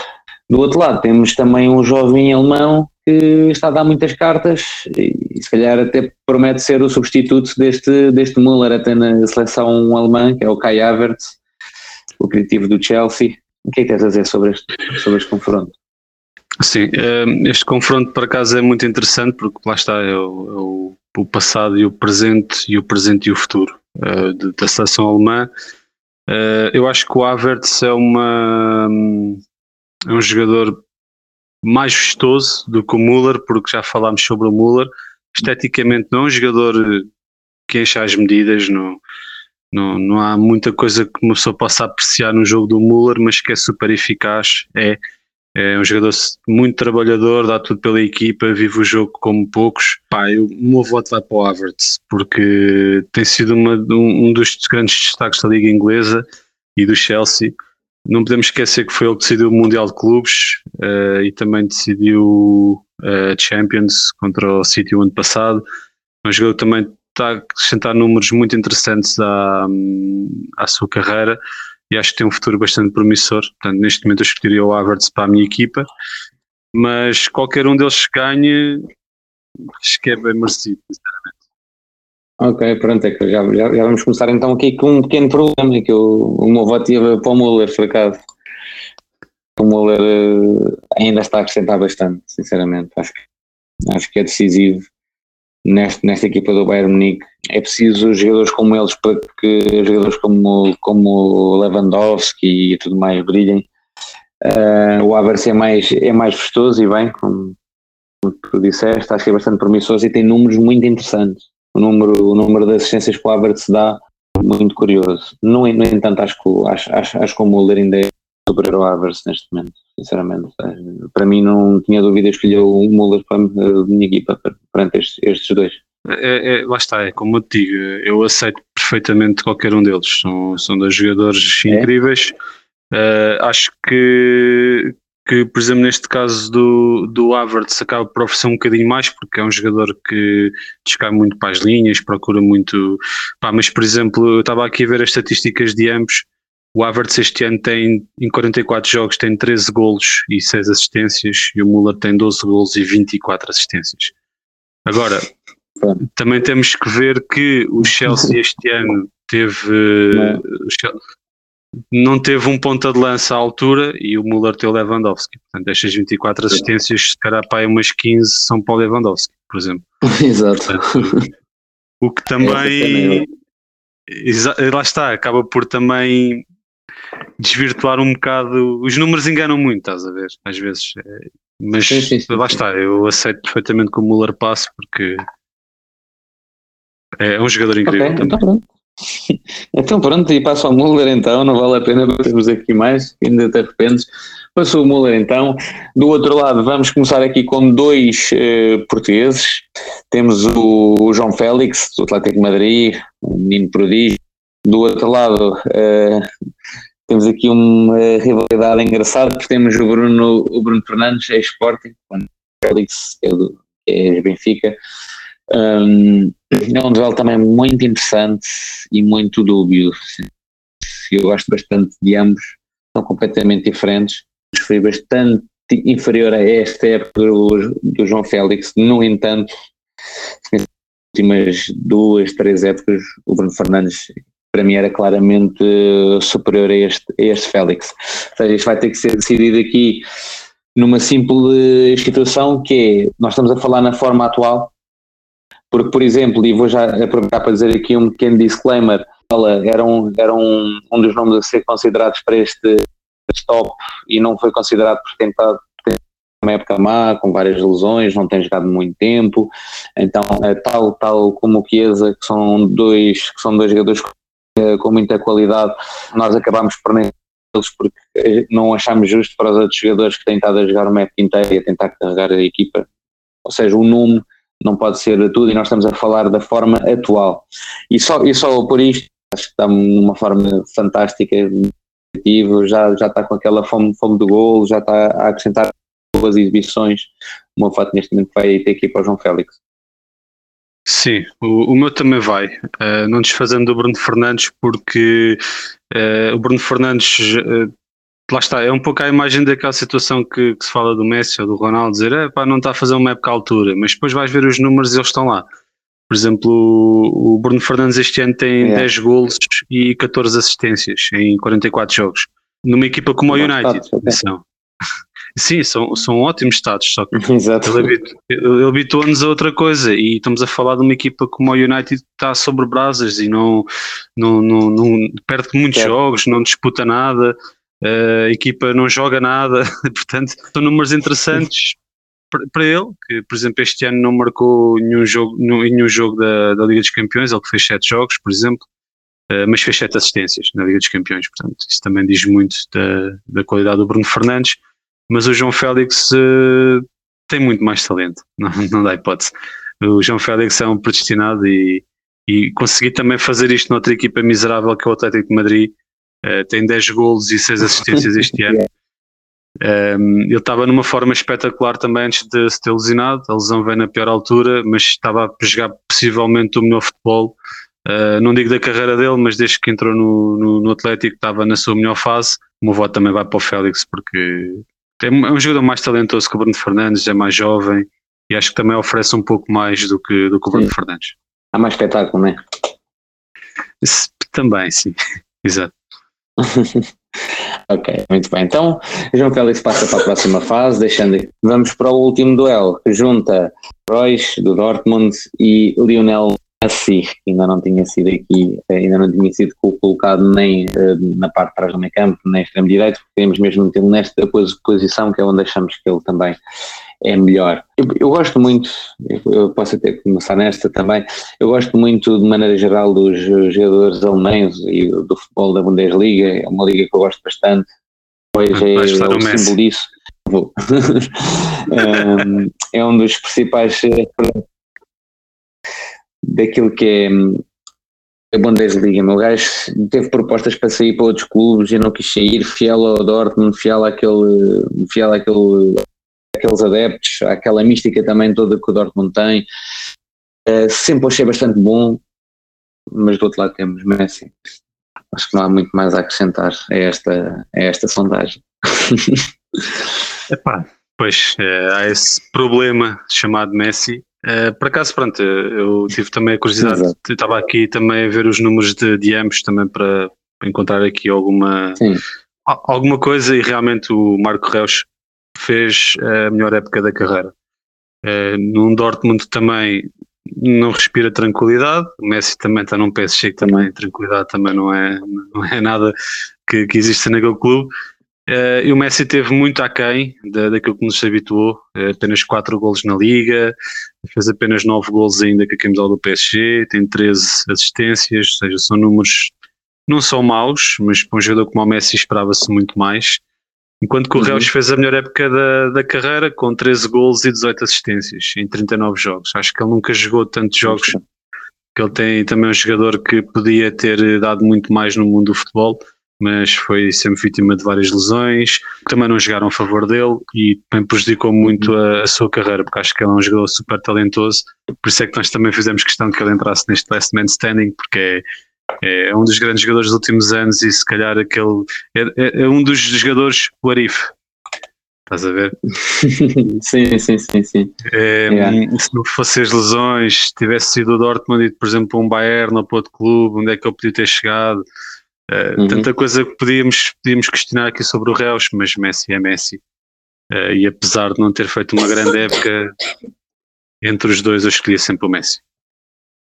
Do outro lado temos também um jovem alemão que está a dar muitas cartas e se calhar até promete ser o substituto deste, deste Muller até na seleção alemã, que é o Kai Havertz, o criativo do Chelsea. O que é que tens a dizer sobre este, sobre este confronto? Sim, ehm, este confronto por acaso é muito interessante porque lá está é o, é o passado e o presente e o presente e o futuro uh, da seleção alemã. Uh, eu acho que o Havertz é, uma, é um jogador mais vistoso do que o Müller, porque já falámos sobre o Müller. Esteticamente não é um jogador que enche as medidas, não, não, não há muita coisa que uma pessoa possa apreciar no jogo do Müller, mas que é super eficaz, é é um jogador muito trabalhador, dá tudo pela equipa, vive o jogo como poucos. Pá, eu, o meu voto vai para o Havertz, porque tem sido uma, um, um dos grandes destaques da Liga Inglesa e do Chelsea. Não podemos esquecer que foi ele que decidiu o Mundial de Clubes uh, e também decidiu uh, Champions contra o City o ano passado. Um jogador também está a acrescentar números muito interessantes à, à sua carreira acho que tem um futuro bastante promissor. Portanto, neste momento eu escolheria o Havertz para a minha equipa, mas qualquer um deles ganhe, acho que é bem merecido, sinceramente. Ok, pronto, é que já, já, já, vamos começar então aqui com um pequeno problema, que eu, o meu voto ia para o Muller, por acaso. O Muller uh, ainda está a acrescentar bastante, sinceramente. Acho que, acho que é decisivo neste, nesta equipa do Bayern Munique. É preciso jogadores como eles para que jogadores como, como Lewandowski e tudo mais brilhem. Uh, o Havertz é mais, é mais vistoso e bem, como, como tu disseste, acho que é bastante promissoso e tem números muito interessantes. O número, o número de assistências que o Havertz dá, muito curioso. No, no entanto, acho que, acho, acho, acho que o Muller ainda é superior ao Havertz neste momento, sinceramente. Para mim não tinha dúvida, escolher o Muller para a minha equipa perante estes, estes dois. É, é, lá está, é como eu te digo, eu aceito perfeitamente qualquer um deles, são, são dois jogadores é? incríveis. Uh, acho que, que, por exemplo, neste caso do, do Havertz acaba por oferecer um bocadinho mais, porque é um jogador que descai muito para as linhas, procura muito. Pá, mas, por exemplo, eu estava aqui a ver as estatísticas de ambos o Havertz este ano tem, em 44 jogos, tem 13 golos e 6 assistências, e o Müller tem 12 golos e 24 assistências. Agora, também temos que ver que o Chelsea este ano teve. Não teve um ponta de lança à altura e o Müller tem o Lewandowski. Portanto, estas 24 assistências, se calhar para umas 15 são para o Lewandowski, por exemplo. Exato. Portanto, o que também. Lá está, acaba por também desvirtuar um bocado. Os números enganam muito, estás a ver? Às vezes. É, mas sim, sim, sim, lá está, eu aceito perfeitamente que o Muller passe porque é um jogador incrível. Okay, então pronto. então pronto, e passo ao Muller então, não vale a pena termos aqui mais, ainda te arrependes. Passou o Muller então. Do outro lado, vamos começar aqui com dois uh, portugueses. Temos o, o, João Félix, do Atlético Madrid, um menino prodígio. Do outro lado, uh, temos aqui uma rivalidade engraçada, porque temos o Bruno, o Bruno Fernandes, é Sporting, o Félix é, do, é Benfica. Um, é um duelo também muito interessante e muito dúbio. Eu gosto bastante de ambos, são completamente diferentes. Foi bastante inferior a esta época do, do João Félix, no entanto, nas últimas duas, três épocas, o Bruno Fernandes para mim era claramente eh, superior a este, a este Félix. Ou seja, isto vai ter que ser decidido aqui numa simples situação que é, nós estamos a falar na forma atual, porque, por exemplo, e vou já aproveitar para dizer aqui um pequeno disclaimer, ela era, um, era um, um dos nomes a ser considerados para este top e não foi considerado por tentar uma época má, com várias lesões, não tem jogado muito tempo, então é tal, tal como o Chiesa, que são dois, que são dois jogadores eh, com muita qualidade, nós acabamos por nem eles porque eh, não achamos justo para os outros jogadores que têm estado a jogar uma época inteira e a tentar carregar a equipa. Ou seja, o nome não pode ser tudo e nós estamos a falar da forma atual. E só, e só por isto, acho que está numa forma fantástica, já, já está com aquela fome, fome do gol, já está a acrescentar boas exibições. O meu neste momento vai ter que ir para o João Félix. Sim, o, o meu também vai. Uh, não desfazendo do Bruno Fernandes, porque uh, o Bruno Fernandes, uh, lá está, é um pouco a imagem daquela situação que, que, se fala do Messi ou do Ronaldo, dizer, é pá, não está a fazer uma época à altura, mas depois vais ver os números e eles estão lá. Por exemplo, o, o Bruno Fernandes este ano tem é. 10 golos e 14 assistências em 44 jogos. Numa equipa como o United. Atenção. Sim, são, são ótimos status, só que ele, habitou-nos a outra coisa e estamos a falar de uma equipa como o United que está sobre brasas e não, não, não, não perde muitos é. jogos, não disputa nada, a equipa não joga nada, portanto são números interessantes para ele, que por exemplo este ano não marcou nenhum jogo, nenhum jogo da, da Liga dos Campeões, ele que fez sete jogos, por exemplo, mas fez sete assistências na Liga dos Campeões, portanto isso também diz muito da, da qualidade do Bruno Fernandes mas o João Félix uh, tem muito mais talento, não, não dá hipótese. O João Félix é um predestinado e, e conseguir também fazer isto noutra equipa miserável que é o Atlético de Madrid, uh, tem 10 golos e 6 assistências este ano. Um, ehm, ele estava numa forma espetacular também antes de se ter lesionado. A lesão veio na pior altura, mas estava a jogar possivelmente o melhor futebol. Uh, não digo da carreira dele, mas desde que entrou no, no, no Atlético estava na sua melhor fase. O meu voto também vai para o Félix, porque é, é um jogador mais talentoso que o Bruno Fernandes, é mais jovem e acho que também oferece um pouco mais do que, do que o Bruno sim. Fernandes. Há mais espetáculo, não é? Também, sim. Exato. ok, muito bem. Então, João Félix passa para a próxima fase, deixando. Vamos para o último duelo, que junta Royce do Dortmund e Lionel Messi, que ainda não tinha sido aqui, ainda não tinha sido colocado nem uh, na parte de trás do meio campo, nem extremo direito, porque queremos mesmo metê-lo nesta posição, que é onde achamos que ele também é melhor. Eu, eu gosto muito, eu posso até começar nesta também, eu gosto muito de maneira geral dos jogadores alemães e do futebol da Bundesliga, é uma liga que eu gosto bastante, pois é, é o símbolo disso. é, é um dos principais eh, daquilo que é hum, a Bundesliga. Meu gajo teve propostas para sair para outros clubes e não quis sair, fiel ao Dortmund, fiel àquele, fiel àquele, àqueles adeptos, àquela mística também toda que o Dortmund tem. Uh, sempre achei bastante bom, mas do outro lado temos Messi. Acho que não há muito mais a acrescentar a esta, a esta sondagem. Epá, pois, é, há esse problema chamado Messi Uh, por acaso, pronto, eu tive também a curiosidade, Exato. estava aqui também a ver os números de, de ambos também para, para encontrar aqui alguma, alguma coisa e realmente o Marco Reus fez a melhor época da carreira. Uh, num Dortmund também não respira tranquilidade, o Messi também está num PSG que também tranquilidade também não é, não é nada que, que existe naquele clube. Uh, e o Messi teve muito aquém da, daquilo que nos habituou, uh, apenas 4 golos na Liga, fez apenas 9 golos ainda com a camisola do PSG, tem 13 assistências, ou seja, são números não são maus, mas para um jogador como o Messi esperava-se muito mais. Enquanto que o uhum. Reus fez a melhor época da, da carreira, com 13 golos e 18 assistências em 39 jogos. Acho que ele nunca jogou tantos jogos, que ele tem também um jogador que podia ter dado muito mais no mundo do futebol mas foi sempre vítima de várias lesões, que também não jogaram a favor dele e também prejudicou muito a, a, sua carreira, porque acho que ele é um jogador super talentoso, por isso é que nós também fizemos questão que ele entrasse neste last man standing, porque é, é um dos grandes jogadores dos últimos anos e se calhar aquele é, é, é um dos jogadores Warif. Estás a ver? sim, sim, sim, sim. É, yeah. Se não fossem as lesões, tivesse sido o Dortmund e, por exemplo, um Bayern ou para outro clube, onde é que ele podia ter chegado? Uh, uhum. Tanta coisa que podíamos, podíamos questionar aqui sobre o Reus, mas Messi é Messi. Uh, e apesar de não ter feito uma grande época, entre os dois eu escolhi sempre o Messi.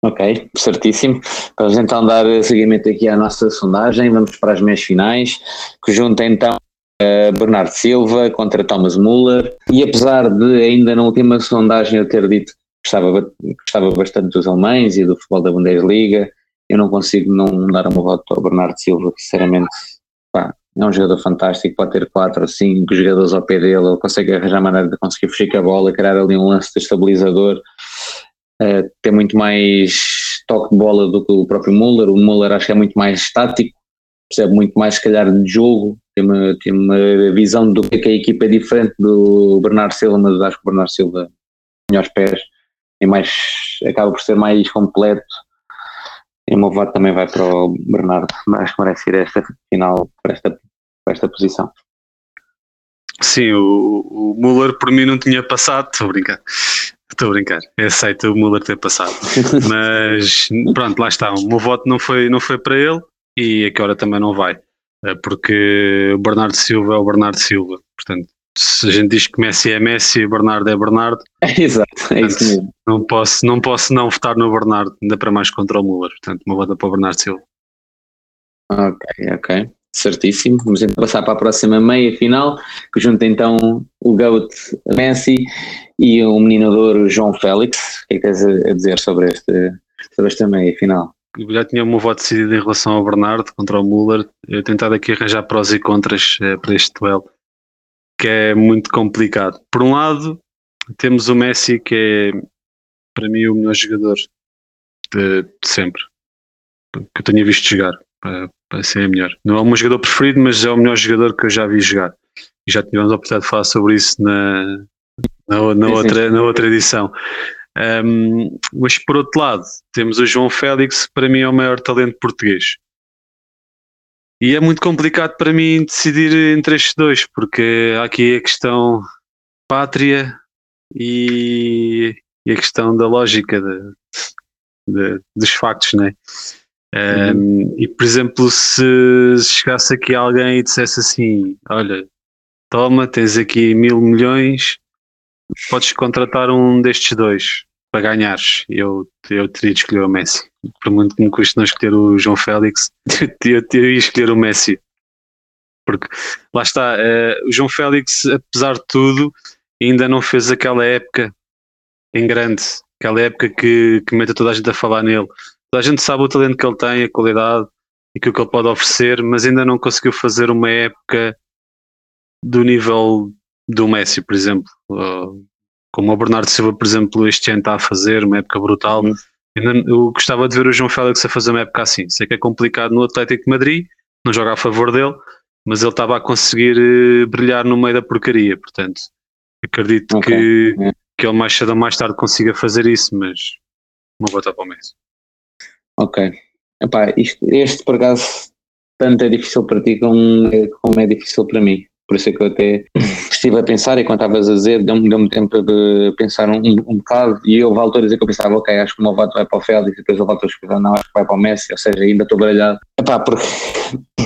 Ok, certíssimo. Vamos então dar seguimento aqui à nossa sondagem. Vamos para as meias finais, que junta então uh, Bernardo Silva contra Thomas Muller. E apesar de ainda na última sondagem eu ter dito que gostava, gostava bastante dos alemães e do futebol da Bundesliga, eu não consigo não dar uma voto ao Bernardo Silva, que sinceramente pá, é um jogador fantástico, pode ter quatro ou cinco jogadores ao pé dele, ele consegue arranjar maneira de conseguir fugir com a bola, criar ali um lance de estabilizador, uh, tem muito mais toque de bola do que o próprio Muller, o Muller acho que é muito mais estático, percebe muito mais se calhar de jogo, tem uma, tem uma visão do que, é a equipa é diferente do Bernardo Silva, mas acho que o Bernardo Silva melhores pés, é mais, acaba por ser mais completo, e o meu voto também vai para o Bernardo, acho que merece ir a esta final para esta, para esta posição. Sim, o, o Muller por mim não tinha passado, estou a brincar. Estou a brincar, eu aceito o Muller ter passado. Mas pronto, lá está. O meu voto não foi, não foi para ele e a que hora também não vai. Eh, porque o Bernardo Silva é o Bernardo Silva. Portanto, se a gente diz que Messi é Messi e Bernardo é Bernardo. Exato, é isso mesmo. Não posso, não posso não votar no Bernardo, ainda para mais contra o Muller. Portanto, uma vota para o Bernardo Silva. Ok, ok. Certíssimo. Vamos então passar para a próxima meia final, que junta então o GOAT Messi e o meninador João Félix. O que é que tens a dizer sobre, este, sobre esta meia final? Eu já tinha o meu voto decidido em relação ao Bernardo contra o Muller. Eu tentado aqui arranjar prós e contras eh, para este duelo que é muito complicado. Por um lado, temos o Messi, que é para mim o melhor jogador de, de sempre que eu tenha visto jogar. Para, para ser melhor. Não é o meu jogador preferido, mas é o melhor jogador que eu já vi jogar. E já tivemos a oportunidade de falar sobre isso na, na, na outra, na outra edição. Um, mas por outro lado, temos o João Félix, que para mim é o maior talento português. E é muito complicado para mim decidir entre estes dois, porque há aqui a questão pátria e, a questão da lógica de, de, dos factos, né? Um, uhum. E por exemplo, se chegasse aqui alguém e dissesse assim: Olha, toma, tens aqui mil milhões, podes contratar um destes dois para ganhares. Eu, eu teria de escolher o Messi. Por muito que me custe não escolher o João Félix, eu teria de escolher o Messi. Porque lá está, uh, o João Félix, apesar de tudo, ainda não fez aquela época em grande, aquela época que, que mete toda a gente a falar nele. Toda a gente sabe o talento que ele tem, a qualidade e aquilo que ele pode oferecer, mas ainda não conseguiu fazer uma época do nível do Messi, por exemplo. Uh, como o Bernardo Silva, por exemplo, este ano está a fazer, uma época brutal. Uhum. Eu gostava de ver o João Félix a fazer uma época assim. Sei que é complicado no Atlético de Madrid, não joga a favor dele, mas ele estava a conseguir uh, brilhar no meio da porcaria. Portanto, acredito okay. que, que ele mais cedo ou mais tarde consiga fazer isso, mas uma volta para o Messi. Ok. Epá, isto, este por acaso tanto é difícil para ti como, como é difícil para mim. Por isso é que eu até estive a pensar, e quando estavas a dizer, deu-me deu tempo de pensar um, um bocado, e houve alturas em que eu pensava, ok, acho que o meu voto vai para o Félix, e depois houve alturas que não, acho que vai para o Messi, ou seja, ainda estou baralhado. Epá, porque,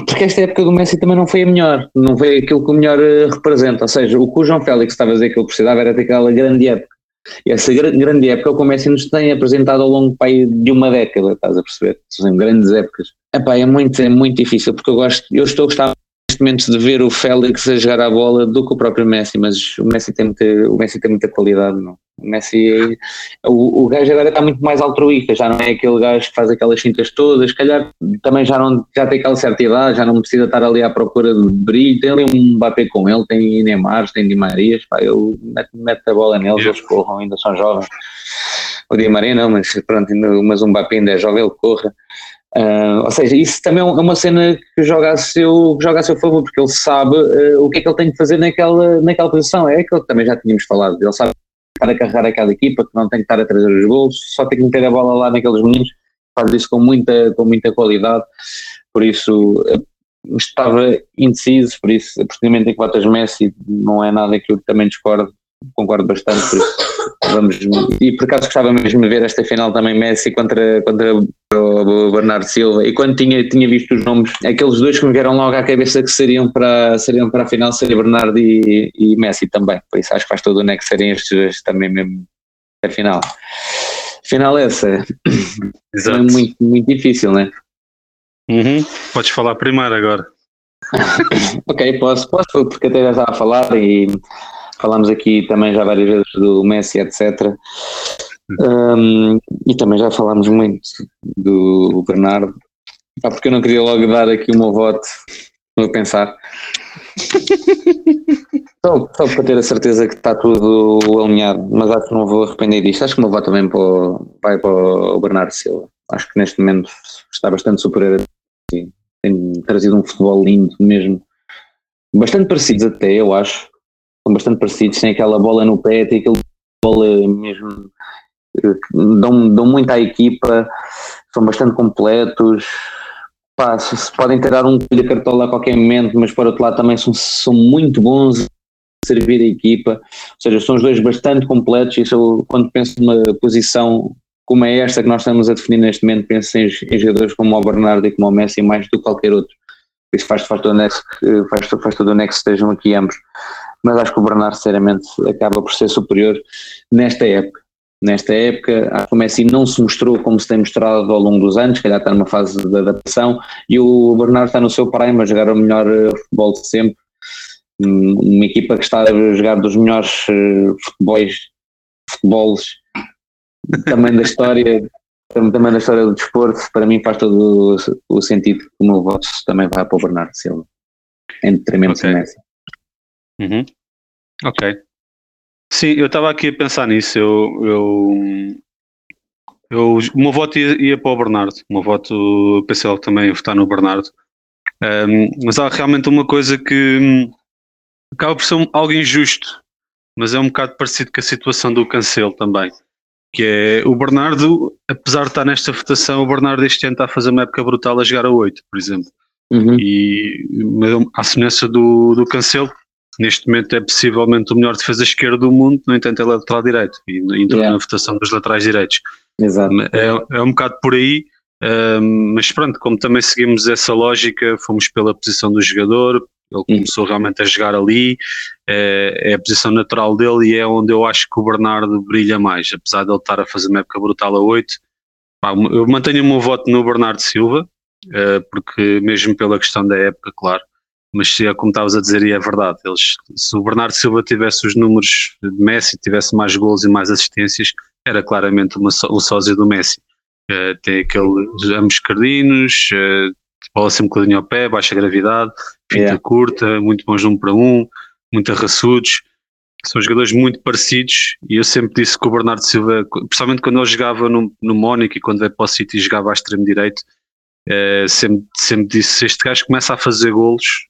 porque esta época do Messi também não foi a melhor, não foi aquilo que o melhor eh, representa, ou seja, o que o João Félix estava a dizer que ele precisava era daquela grande época, e essa grande época que o Messi nos tem apresentado ao longo de uma década, estás a perceber? São grandes épocas. Epá, é muito, é muito difícil, porque eu gosto, eu estou a gostar neste momento de ver o Félix a jogar a bola do que o próprio Messi, mas o Messi tem muita, o Messi tem muita qualidade, não? O Messi, o, o gajo agora está muito mais altruísta, já não é aquele gajo que faz aquelas cintas todas, se calhar também já, não, já tem aquela certa idade, já não precisa estar ali à procura de brilho, tem ali um Mbappé com ele, tem Neymar, tem Di Marias, pá, ele mete, mete a bola neles, eles corram, ainda são jovens. O Di Maria não, mas pronto, mas o Mbappé ainda é jovem, ele corra. Uh, ou seja, isso também é uma cena que joga a seu, joga a seu favor, porque ele sabe uh, o que é que ele tem de fazer naquela, naquela posição. É aquilo que também já tínhamos falado. Ele sabe estar a carregar aquela equipa, que não tem que estar a trazer os gols, só tem que meter a bola lá naqueles meninos, faz isso com muita, com muita qualidade. Por isso, uh, estava indeciso, por isso, a partir do momento em que Messi, não é nada que eu também discordo, concordo bastante, por isso vamos, e por acaso gostava mesmo de ver esta final também Messi contra, contra o Bernardo Silva, e quando tinha, tinha visto os nomes, aqueles dois que me vieram logo à cabeça que seriam para, seriam para a final, seria Bernardo e, e Messi também, por isso acho que faz todo o né que serem estes dois também mesmo a final. Final essa, é muito, muito difícil, né? Uhum. Podes falar primeiro agora. ok, posso, posso, porque até já estava a falar e falámos aqui também já várias vezes do Messi, etc. Um, e também já falámos muito do Bernardo, porque eu não queria logo dar aqui o meu voto Vou pensar. só, só para ter a certeza que está tudo alinhado, mas acho que não vou arrepender disto. Acho que o meu voto também para o, vai para o Bernardo Silva. Acho que neste momento está bastante superior a tem trazido um futebol lindo mesmo. Bastante parecidos até, eu acho. São bastante parecidos, tem aquela bola no pé, tem aquele bola mesmo. Dão, dão muito à equipa, são bastante completos. Pá, se, podem tirar um de cartola a qualquer momento, mas por outro lado também são, são muito bons a servir a equipa. Ou seja, são os dois bastante completos. Isso eu, quando penso numa posição como é esta que nós estamos a definir neste momento, penso em, em jogadores como o Bernardo e como o Messi mais do que qualquer outro. Isso faz, faz, todo, o nexo, faz, faz estejam aqui ambos. Mas acho que o Bernardo, sinceramente, acaba por ser superior nesta época. Nesta época, acho que o Messi não se mostrou como se tem mostrado ao longo dos anos, se calhar está numa fase de adaptação, e o Bernardo está no seu prime a jogar o melhor eh, futebol de sempre. Hum, uma equipa que está a jogar dos melhores uh, futebols, futebols também da história, também da história do desporto, para mim faz todo o, o sentido que o meu voto também vai para o Bernardo Silva, em detrimento okay. Messi. Uhum. Ok. Sim, eu estava aqui a pensar nisso. Eu, eu, eu, o meu voto ia, ia para o Bernardo. O meu voto, pensei logo também votar no Bernardo. Um, mas há realmente uma coisa que hum, acaba por ser algo injusto, mas é um bocado parecido com a situação do Cancelo também que é o Bernardo, apesar de estar nesta votação, o Bernardo este ano está a fazer uma época brutal a jogar a 8, por exemplo. Uhum. E à semelhança do, do Cancelo, neste momento é possivelmente o melhor defesa esquerda do mundo, no entanto é lateral direito e entrou yeah. na votação dos laterais direitos. Exato. É, é um bocado por aí, um, mas pronto, como também seguimos essa lógica, fomos pela posição do jogador, ele começou realmente a jogar ali, é, é, a posição natural dele e é onde eu acho que o Bernardo brilha mais, apesar de ele estar a fazer uma época brutal a 8. Pá, eu mantenho o meu voto no Bernardo Silva, é, porque mesmo pela questão da época, claro, mas se é como estavas a dizer, e é verdade, eles, se o Bernardo Silva tivesse os números de Messi, tivesse mais gols e mais assistências, era claramente uma, o sósia do Messi. É, tem aqueles ambos cardinos, é, bola sempre com ao pé, baixa gravidade, fita yeah. curta, muito bons um para um, muito arraçudos. São jogadores muito parecidos e eu sempre disse que o Bernardo Silva, principalmente quando ele jogava no, no Mónaco e quando veio para o City jogava à extremo direito, é, sempre, sempre disse: este gajo começa a fazer golos,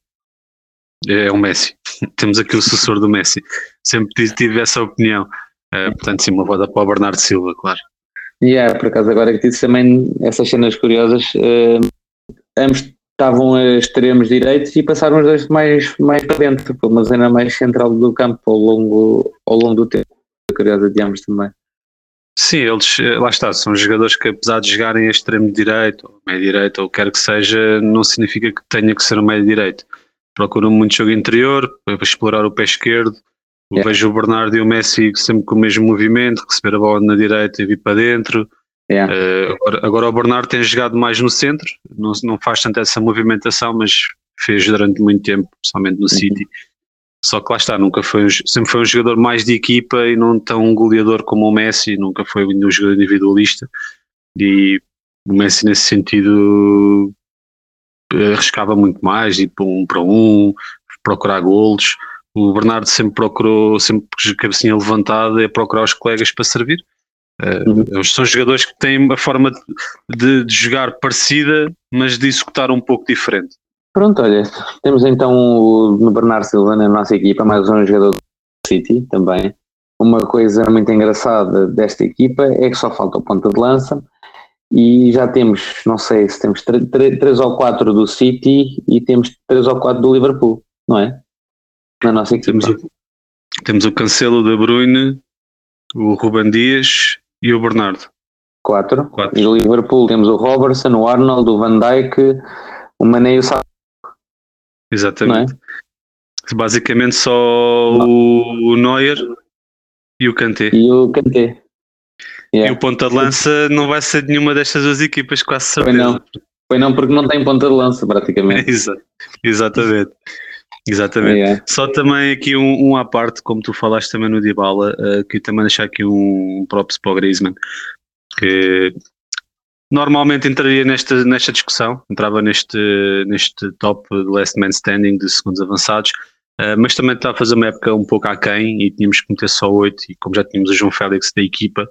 é o Messi. Temos aqui o sucessor do Messi. Sempre tive essa opinião. É, portanto, sim, uma voda para o Bernardo Silva, claro. E yeah, por acaso, agora que disse também essas cenas curiosas, uh, ambos estavam a extremos direitos e passaram os dois mais, mais para dentro, para uma zona mais central do campo ao longo, ao longo do tempo. Curiosa de ambos também. Sim, eles, eh, lá está, são jogadores que apesar de jogarem a extremo direito, ou meio direito, ou quer que seja, não significa que tenha que ser o meio direito. Procuram muito jogo interior, para explorar o pé esquerdo. Yeah. Vejo o Bernardo e o Messi sempre com o mesmo movimento, receber a bola na direita e vir para dentro. Yeah. Uh, agora, agora, o Bernardo tem jogado mais no centro, não, não faz tanto essa movimentação, mas fez durante muito tempo, principalmente no uhum. City. Só que lá está, nunca foi um, sempre foi um jogador mais de equipa e não tão um goleador como o Messi, nunca foi um jogador individualista. E o Messi, nesse sentido, arriscava muito mais, ir para um para um, procurar golos. O Bernardo sempre procurou, sempre com a cabecinha levantada, é procurar os colegas para servir. Uh, são jogadores que têm uma forma de, de, jogar parecida, mas de executar um pouco diferente. Pronto, olha, temos então o Bernardo Silva na nossa equipa, mais um jogador do City também. Uma coisa muito engraçada desta equipa é que só falta o ponta de lança e já temos, não sei se temos três ou quatro do City e temos três ou quatro do Liverpool, não é? Na nossa equipa. Temos o, temos o Cancelo de Bruyne, o Ruben Dias e o Bernardo. Quatro. Quatro. E do Liverpool temos o Robertson, o Arnold, o Van Dijk, o Mané e o Salah. Exatamente. É? Basicamente só o Neuer e o Kanté. E o Kanté. Yeah. E o ponta de lança não vai ser de nenhuma destas duas equipas, quase certeza. Foi não. Foi não porque não tem ponta de lança, praticamente. Exatamente. Exatamente. Yeah. Só também aqui um, um à parte, como tu falaste também no Dybala, uh, que também deixar aqui um, um props para o Griezmann, que normalmente entraria nesta, nesta discussão, entrava neste, neste top de last man standing de segundos avançados, uh, mas também está a fazer uma época um pouco aquém e tínhamos que meter só 8 e como já tínhamos o João Félix da equipa,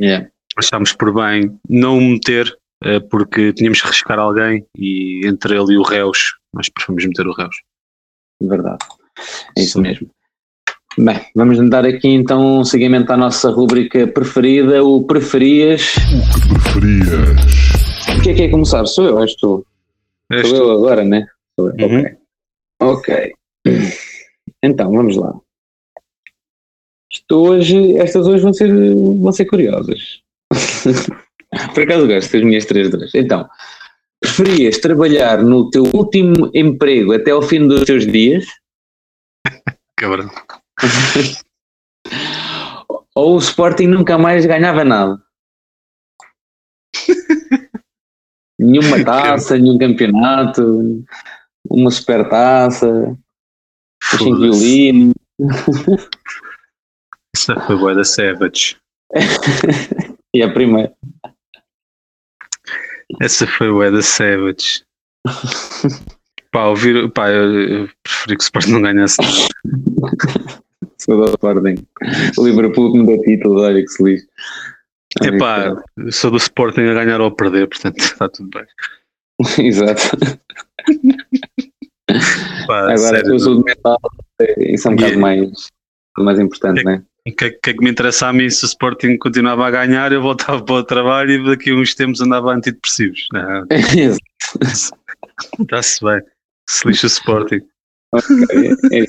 yeah. achámos por bem não meter uh, porque tínhamos que arriscar alguém e entre ele e o Reus, nós preferimos meter o Reus. Verdade, é isso Sim. mesmo. Bem, vamos dar aqui então um seguimento à nossa rubrica preferida, o preferias. O que preferias? O que é que é começar? Sou eu, és tu? És Sou tu. eu agora, né? Sou eu. Uhum. Ok. Ok. Então, vamos lá. Isto hoje, estas hoje vão ser, vão ser curiosas. Por acaso gosto das minhas três duas. Então, preferias trabalhar no teu último emprego até ao fim dos teus dias? Cabrão. Ou o Sporting nunca mais ganhava nada. Nenhuma taça, nenhum campeonato, uma super taça, um violino. Isso foi boa da Savage. e a primeira. Essa foi o da Savage. pá, ouvir, pá, eu, preferi que o Sporting não ganhasse nada. Sou do Sporting. O Liverpool que me dá título, olha que se lixe. Epá, sou do Sporting a ganhar ou a perder, portanto está tudo bem. Exato. Pá, Agora, sério, eu sou do mental, isso é um bocado mais, mais importante, não é? O que, que é que me interessa a mim se o Sporting continuava a ganhar, eu voltava para o trabalho e daqui a uns tempos andava antidepressivos. Está-se bem. Se lixa o Sporting. Okay. É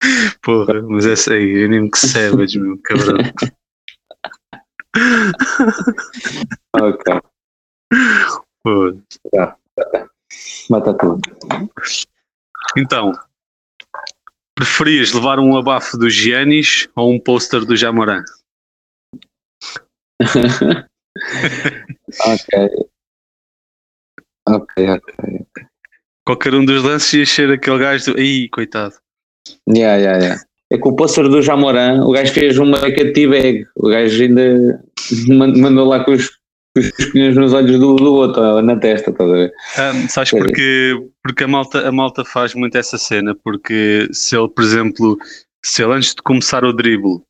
Porra, mas essa aí, eu nem que savage, meu cabrão. ok. Pô. Tá. Mata tudo. Então, preferias levar um abafo do Giannis ou um pôster do Jamoran? ok. Ok, ok. Qualquer um dos lances ia ser aquele gajo do. Ih, coitado. Yeah, yeah, yeah. É com o pássaro do Jamoran, o gajo fez uma cat bag, o gajo ainda mandou lá com os, os pinhos nos olhos do, do outro, na testa, estás a ver? Um, sabes porque, porque a, malta, a malta faz muito essa cena, porque se ele, por exemplo, se ele antes de começar o drible,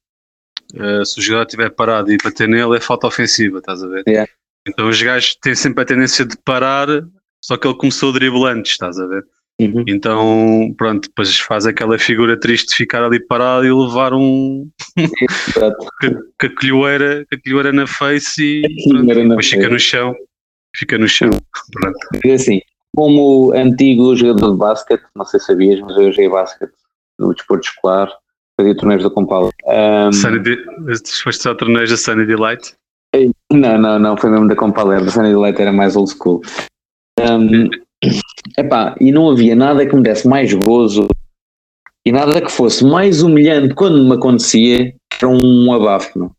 uh, se o jogador estiver parado e bater nele, é falta ofensiva, estás a ver? Yeah. Então os gajos têm sempre a tendência de parar, só que ele começou o drible antes, estás a ver? Uhum. Então, pronto, depois faz aquela figura triste de ficar ali parado e levar um. com a colhoeira, a colhoeira na face e pronto, depois fica no chão. Fica no chão. Pronto. É assim, como antigo jogador de basquete, não sei se sabias, mas eu joguei basquete no desporto escolar, fazia torneios da Compala. Um, Sunny foste só torneios da Sunny Delight? Não, não, não, foi mesmo da Compala, da Sunny Delight era mais old school. Um, Epá, e não havia nada que me desse mais gozo e nada que fosse mais humilhante quando me acontecia era um abafo, não?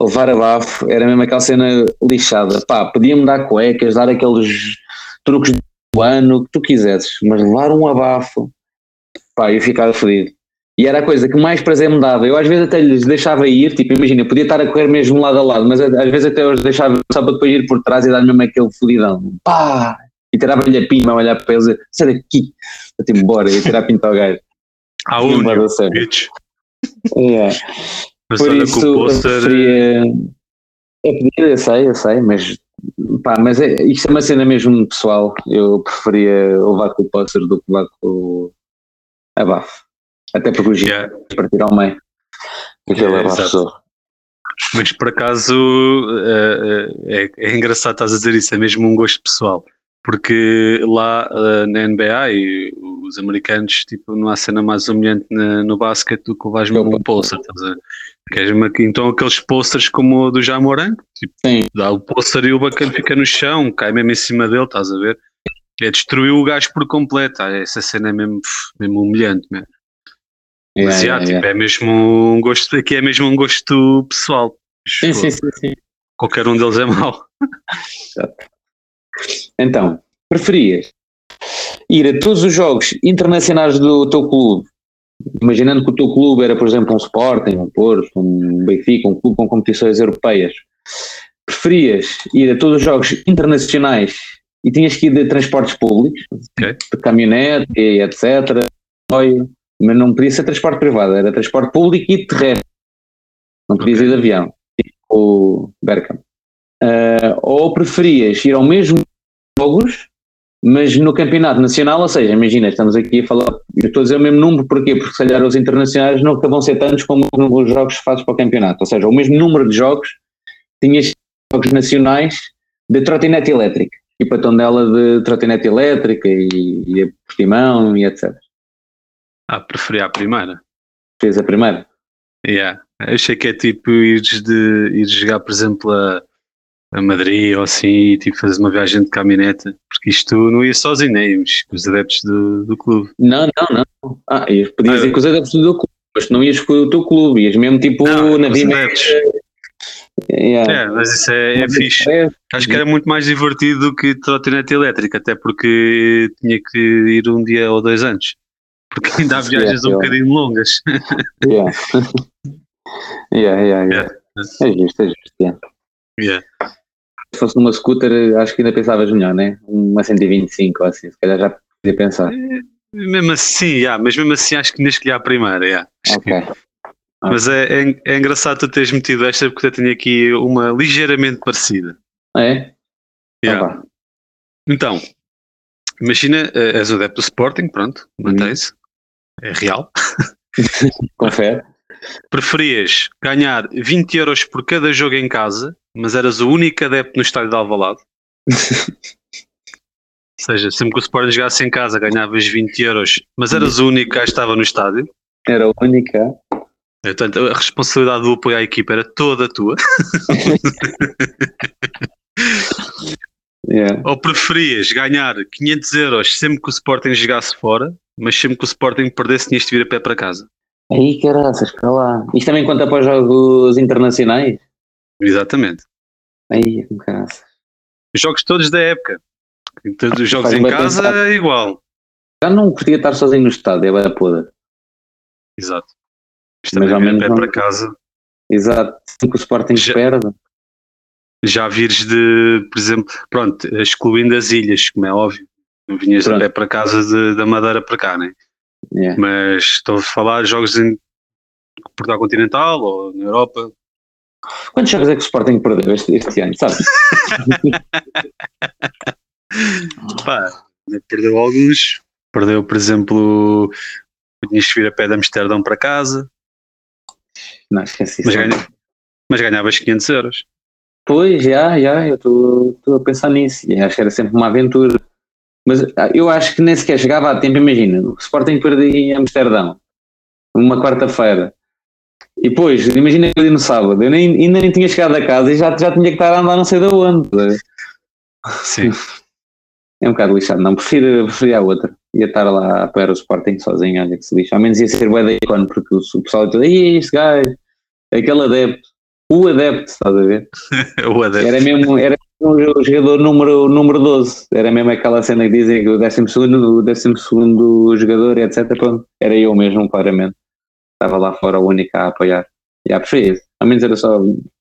Levar abafo era mesmo aquela cena lixada. Pá, podia-me dar cuecas, dar aqueles truques do ano, que tu quisesses, mas levar um abafo, pá, eu ficava fodido. E era a coisa que mais prazer me dava. Eu às vezes até lhes deixava ir, tipo, imagina, podia estar a correr mesmo lado a lado, mas às vezes até os deixava só para depois ir por trás e dar mesmo aquele fodidão. Pá! E tirava-lhe a pima a olhar para ele e dizer, sai daqui, vou-te embora, e tirar a pinta ao gajo. Ah, o bitch. Yeah. Mas Por isso, eu preferia... É pedir, eu sei, eu sei, mas pá, mas é, isto é uma cena mesmo pessoal. Eu preferia levar com o póster do que levar com o abafo. Até porque o giro yeah. partir ao meio. Aquele yeah, abafo Mas por acaso é, é, é engraçado estás a dizer isso, é mesmo um gosto pessoal porque lá uh, na NBA e os americanos, tipo, não há cena mais humilhante na, no basquete do que levares mesmo um pôster, Então aqueles posters como o do Jamoran, tipo, Sim. dá o pôster e o bacana fica no chão, cai mesmo em cima dele, estás a ver? É destruir o gajo por completo, ah, essa cena é mesmo, mesmo humilhante mesmo. Yeah, Mas yeah, tipo, yeah. é mesmo um gosto, aqui é mesmo um gosto pessoal. Sim, sim, sim, sim. Qualquer um deles é mau. Então, preferias ir a todos os jogos internacionais do teu clube, imaginando que o teu clube era, por exemplo, um Sporting, um Porto, um Benfica, um clube com competições europeias, preferias ir a todos os jogos internacionais e tinhas que ir de transportes públicos, Ok. de caminhonete, etc. Mas não podia ser transporte privado, era transporte público e terrestre. Não podias Ok. ir de avião, tipo o Berkham. Ah, ou preferias ir ao mesmo jogos, mas no campeonato nacional, ou seja, imagina, estamos aqui a falar, eu estou a dizer o mesmo número, porquê? Porque se calhar os internacionais não vão ser tantos como os jogos que fazes para o campeonato, ou seja, o mesmo número de jogos, tinhas jogos nacionais de trotinete elétrica, e para Tondela de trotinete elétrica e, e a Portimão e etc. Ah, preferia a primeira. Fez a primeira. Yeah. Achei que é tipo ires, de, ires jogar, por exemplo, a, a Madrid ou assim, e tipo fazer uma viagem de caminhonete, porque isto não ia sozinho, né? Íamos com os adeptos do, do clube. Não, não, não. Ah, ias- podias Ah, ir com os adeptos do clube, mas tu não ias com o teu clube, ias mesmo tipo Não, na vida. Yeah. É, mas isso é, é fixe. É, Acho que era muito mais divertido do que trotinete elétrica, até porque tinha que ir um dia ou dois antes. Porque ainda há viagens um Yeah, bocadinho longas. Yeah. yeah, yeah, yeah. É justo, é justo. yeah. Se fosse numa scooter, acho que ainda pensavas melhor, né? Uma 125 ou assim, se calhar já podia pensar. Mesmo assim, yeah, mas mesmo assim acho que ainda escolhi a primeira. Yeah. Acho que- Ok. Mas é, é, é engraçado tu teres metido esta porque eu tenho aqui uma ligeiramente parecida. É? Yeah. Ah. Então, imagina, eh, és o adepto do Sporting, pronto, mantém-se, é real. Confere. Preferias ganhar 20 euros por cada jogo em casa, mas eras o único adepto no estádio de Alvalade? Ou seja, sempre que o Sporting jogasse em casa ganhavas 20 euros, mas eras o único que estava no estádio. Era a única. Portanto, a responsabilidade do apoio à equipa era toda tua. Yeah. Ou preferias ganhar 500 euros sempre que o Sporting jogasse fora, mas sempre que o Sporting perdesse tinhas de vir a pé para casa? Aí, caraças, para lá. Isto também conta para os jogos internacionais? Exatamente. Aí, caraças. Os jogos todos da época. Então, os jogos em casa pensar. é igual. Já não curtia estar sozinho no estádio, é bem podre. Exato. Mas Mas também pé não- para casa. Exato. Que o Sporting Já- perde. Já vires de, por exemplo, pronto, excluindo as ilhas, como é óbvio. Não vinhas Pronto. pé para casa de- da Madeira para cá, né? Yeah. Mas estou a falar de jogos em Portugal Continental ou na Europa. Quantos jogos é que o Sporting perdeu este, este ano, sabe? Pá, perdeu alguns. Perdeu, por exemplo, tinhas que vir a pé de Amsterdão para casa, Não, esqueci. mas, ganha- mas ganhavas 500 euros. Pois, já, já, eu estou a pensar nisso. E acho que era sempre uma aventura. Mas ah, eu acho que nem sequer chegava a tempo. Imagina, o Sporting perdia em Amsterdão, uma quarta-feira. E depois, imagina que ali no sábado, eu nem, ainda nem tinha chegado a casa e já, já tinha que estar a andar não sei de onde. Sim. É um bocado lixado, não, prefiro, prefiro a outra. Ia estar lá a apoiar o Sporting sozinho, olha que se lixa. Ao menos ia ser bué da icone, porque o, o pessoal ia todo, "Ih, este gajo, aquele adepto, o adepto, estás a ver? o adepto. Era mesmo, era o jogador número, número 12, era mesmo aquela cena que dizem que o 12 o 12 jogador, etc. Pronto, era eu mesmo, claramente. Estava lá fora o único a apoiar. E a preferir. Ao menos era só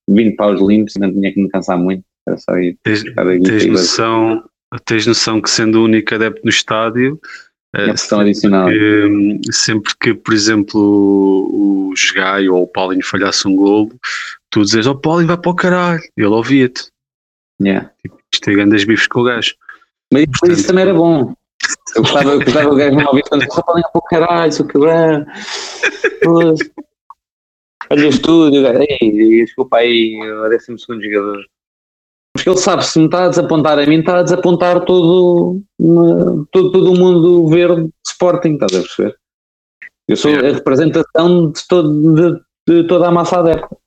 20 paus limpos, não tinha que me cansar muito. Era só ir Tens, tens, noção, tens noção que sendo o único adepto no estádio, eh, a pressão adicional. que, sempre que, por exemplo, o, o Gaio ou o Paulinho falhasse um golo, tu dizes, oh Paulinho vai para o caralho, ele ouvia-te. Yeah. Isto é grandes bifes com o gajo. Mas isso, isso também era bom. Eu gostava, eu gostava o gajo não ouvir quando só falem para o caralho, seu quebrado. Pois. Olha o estúdio, gajo. Ei, desculpa aí, o 12 jogador. Ele sabe, se me está a desapontar a mim, está a desapontar todo, uma- todo, todo o mundo verde de Sporting, estás a perceber? Eu sou a representação de, todo, de, de toda a massa adepta.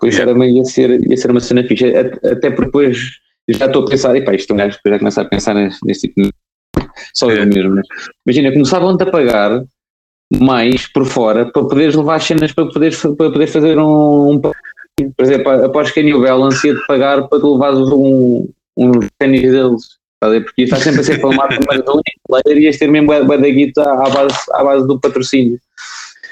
Por isso Yeah. ia, ser, ia ser uma cena fixe. Até porque depois já estou a pensar, epá, isto é um gajo que já começa a pensar neste, neste tipo de. Só eu É. mesmo, né? Imagina, começavam-te a pagar mais por fora para poderes levar as cenas para poderes, para poderes fazer um, um por exemplo, após que a New Balance ia-te pagar para tu levares um, um ténis deles, ver? Porque estás sempre a ser filmado como eras o único player e ias ter mesmo bué- da guita à base, à base do patrocínio.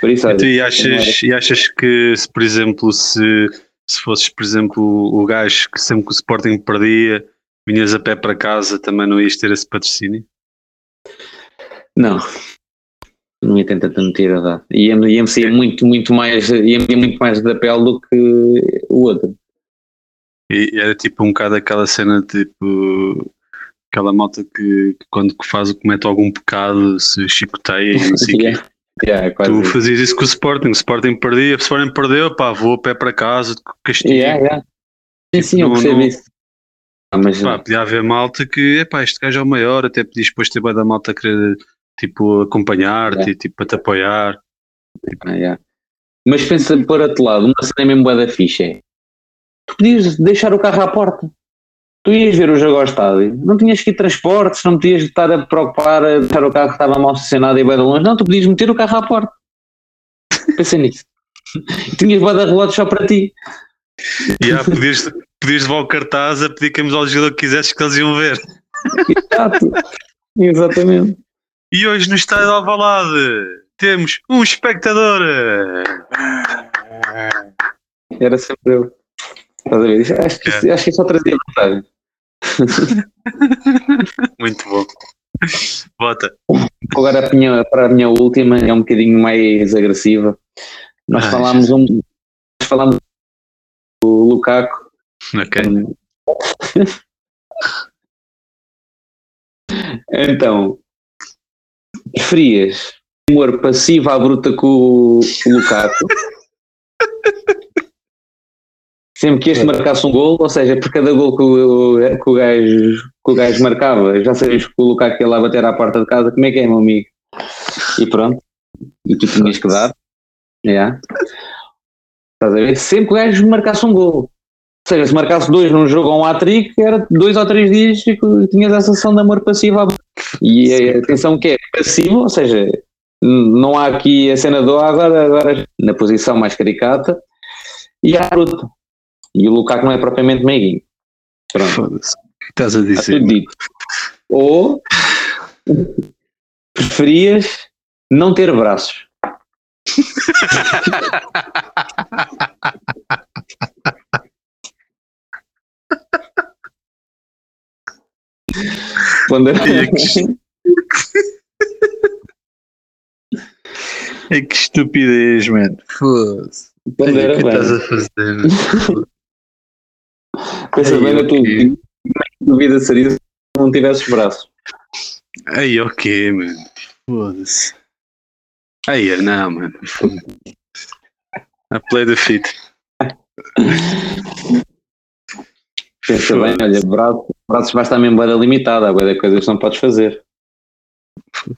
Por isso, olha, e, achas, e achas que, se, por exemplo, se, se fosses, por exemplo, o, o gajo que sempre que o Sporting perdia, vinhas a pé para casa, também não ias ter esse patrocínio? Não. Não ia tanta notoriedade. Ia-me ia sair muito, muito mais, ia-me muito mais da pele do que o outro. E era tipo um bocado aquela cena, tipo, aquela malta que, que quando faz, comete algum pecado, se chicoteia e não sei o. Yeah. Tu fazias isso com o Sporting, o Sporting perdia, o Sporting perdeu, pá, vou a pé para casa, castigo. Yeah, yeah. Sim, sim, eu Não- percebo não- isso. Ah, mas, Pá, podia haver malta que, epá, este gajo é o maior, até podias depois ter bem da malta a querer, tipo, acompanhar-te, e, tipo, a te apoiar. ah, yeah. mas pensa por outro lado, uma cena mesmo boa da ficha é, tu podias deixar o carro à porta. Tu ias ver o jogo ao estádio, não tinhas que ir transportes, não tinhas de estar a preocupar a deixar o carro que estava mal estacionado e bem de longe, não, tu podias meter o carro à porta. Pensa nisso. Tinhas boa de relógios só para ti. E ah, podias, podias levar o cartaz a pedir camisola de jogador que quisesses que eles iam ver. Exato. Exatamente. E hoje no estádio de Alvalade temos um espectador. Era sempre eu. Estás a ver? Acho que, isso- acho que só trazia vantagem. Muito bom. Bota. Agora a minha, para a minha última é um bocadinho mais agressiva. Nós Ai, falámos um. Nós falámos do Lukaku. Ok. Então, preferias amor passivo à bruta com o Lukaku? Sempre que este marcasse um gol, ou seja, por cada gol que o, que o, gajo, que o gajo marcava, já sabias que o Lukaku ia lá bater à porta de casa, como é que é, meu amigo? E pronto. E tu tinhas que dar. Yeah. Estás a ver? Sempre que o gajo marcasse um gol. Ou seja, se marcasse dois num jogo ou um hat-trick, era dois ou três dias que tinhas essa sessão de amor passivo à e a atenção que é passivo, ou seja, não há aqui a cena do "Ah, agora, agora na posição mais caricata e há a bruta. E o Lukaku não é propriamente meiguinho. Pronto, Foda-se. Estás a dizer? Ou preferias não ter braços. Ai, que É que estupidez, mano. Foda-se. O que estás a fazer? Pensa bem na tua vida. É seria se não tivesses braços. Aí, ok, mano. Foda-se. Aí, não, mano. A play the fit. Pensa bem, olha, braços, braços vai estar mesmo bem limitada, há de coisas que não podes fazer.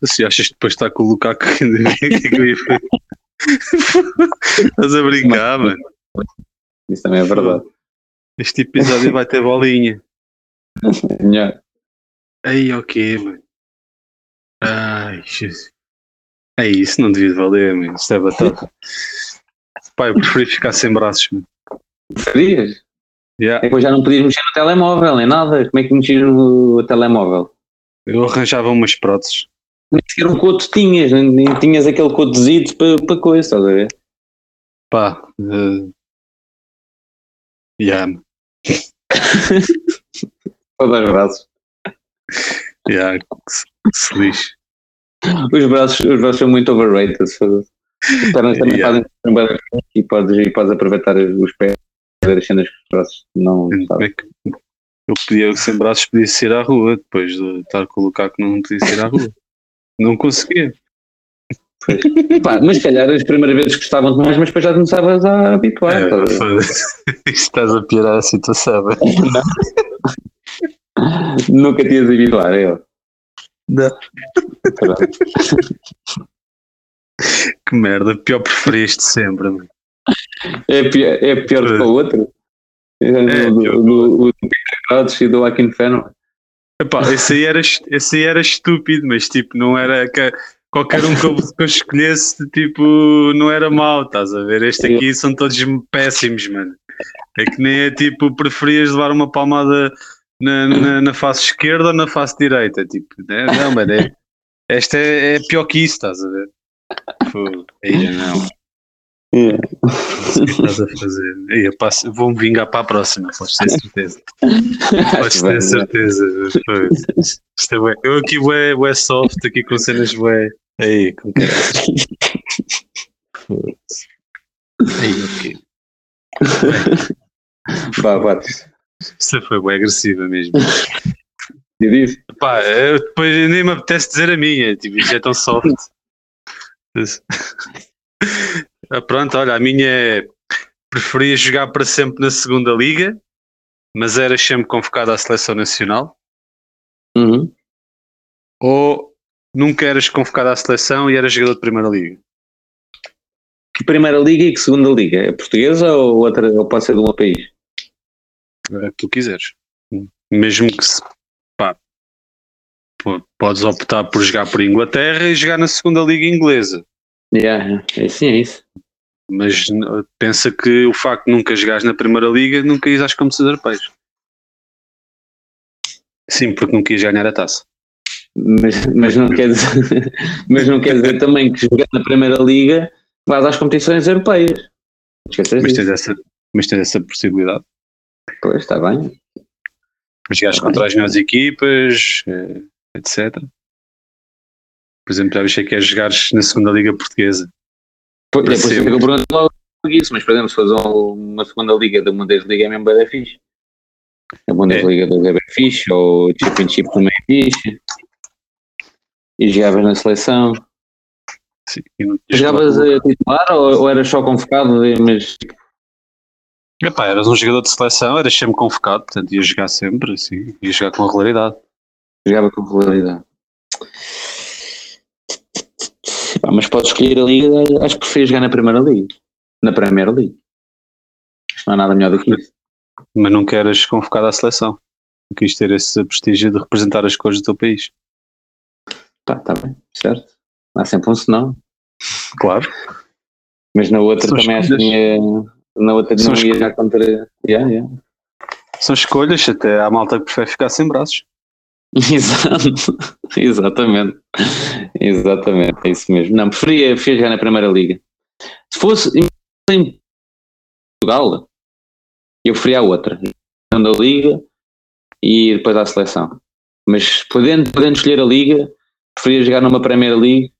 Se achas que depois está com o Lukaku, que é que eu ia fazer? Estás a brincar, mano. Isso também é verdade. Este episódio vai ter bolinha. É melhor. Aí, ok, mano. Ai, Jesus. É isso, não devia de valer, mano. Isto é batata. Pai, eu preferi ficar sem braços, mano. Preferias? Yeah. É depois já não podias mexer no telemóvel, nem nada. Como é que mexias no telemóvel? Eu arranjava umas próteses. Nem sequer um coto tinhas, nem, nem tinhas aquele cotozito para, para coisa, estás a ver? Pá. Uh... Yeah, dar os braços. yeah, que se, lixe. Os braços, os braços são muito overrated. As pernas também Yeah. fazem e podes, e podes aproveitar os pés ver as cenas com os braços. Não, Como sabe? é que eu podia, sem braços, podia ser à rua, depois de estar com o Lukaku, não podia ser à rua. Não conseguia. Pá, mas se calhar as primeiras vezes gostavam de mais, mas depois já começavas a habituar. É, estás a. Estás piorar a situação. velho. Nunca te ias habituar, eu. Pronto. Que merda, pior preferiste sempre, mano. É pior, é pior que o outro. É, É, do, pior do, e do Joaquin Fenway. Epá, esse aí, era, esse aí era estúpido, mas tipo, não era. que- Qualquer um que eu, que eu escolhesse, tipo, não era mau, estás a ver? Este aqui são todos péssimos, mano. É que nem é tipo, preferias levar uma palmada na, na, na face esquerda ou na face direita? Tipo, né? não, mano, é, esta é, é pior que isso, estás a ver? Pô, aí, não. O que estás a fazer? Eu passo, vou-me vingar para a próxima, podes ter certeza. Podes ter certeza. Isto é bué. Eu aqui bué, bué soft, aqui com cenas bué. Aí, com Aí, ok. Vá, bate. Isto foi bué agressiva mesmo. E diz? Pá, eu depois nem me apetece dizer a minha, tipo, isto é tão soft. Ah, Pronto, olha, a minha é preferia jogar para sempre na segunda liga, mas eras sempre convocado à seleção nacional, Uhum. ou nunca eras convocado à seleção e eras jogador de primeira liga. Que primeira liga e que segunda liga? É portuguesa ou, outra, ou pode ser de um país? É o que tu quiseres. Mesmo que se pá, po- podes optar por jogar por Inglaterra e jogar na segunda liga inglesa. Yeah, é sim, é isso. Mas pensa que o facto de nunca jogares na primeira liga nunca ias às competições europeias. Sim, porque nunca ias ganhar a taça. Mas, mas, não quer dizer, mas não quer dizer também que jogando na primeira liga vais às competições europeias. Mas disso. tens essa, mas tens essa possibilidade. Pois, está bem. Jogares Tá contra as melhores equipas, eh, etc. Por exemplo, já viste que é jogares na segunda liga portuguesa. Pois, é por isso Percebo. que eu pergunto logo isso, mas por exemplo, se fazer uma segunda liga da Bundesliga é mesmo bem fixe. A Bundesliga é bem fixe, ou o Championship também é fixe. E jogavas na seleção. Sim, Jogavas a titular ou, ou eras só convocado, mas Epá, eras um jogador de seleção, eras sempre convocado, portanto ia jogar sempre, assim, ia jogar com regularidade. jogava com regularidade. Pá, mas podes escolher a liga, acho que prefiro jogar na primeira liga. Na League. Acho que não há nada melhor do que isso. Mas não queres convocado à seleção. Não quis ter esse prestígio de representar as cores do teu país. Pá, está bem, certo. Há sempre um senão. Claro. Mas na outra São também acho que ia, na outra São não ia contra. Yeah, yeah. São escolhas, até há malta que prefere ficar sem braços. Exato. Exatamente. Exatamente, é isso mesmo. Não, preferia, preferia jogar na Primeira Liga. Se fosse em Portugal, eu preferia a outra. Na Liga e depois à seleção. Mas podendo, podendo escolher a Liga, preferia jogar numa Primeira League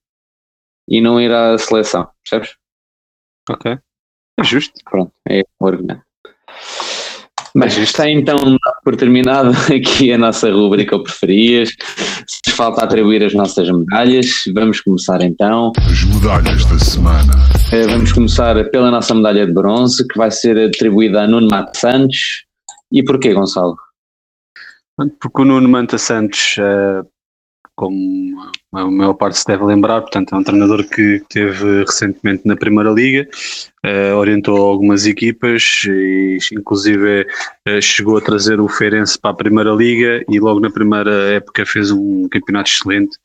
e não ir à seleção. Percebes? Ok. É justo. Pronto, é o argumento. Mas está então por terminado aqui a nossa rubrica o preferias. Se falta atribuir as nossas medalhas, vamos começar então. As medalhas da semana. Eh, Vamos começar pela nossa medalha de bronze, que vai ser atribuída a Nuno Mato Santos. E porquê, Gonçalo? Porque o Nuno Manta Santos, eh, como a maior parte se deve lembrar, portanto, é um treinador que teve recentemente na Primeira Liga, eh, orientou algumas equipas e, inclusive, eh, chegou a trazer o Feirense para a Primeira Liga e logo na primeira época fez um campeonato excelente,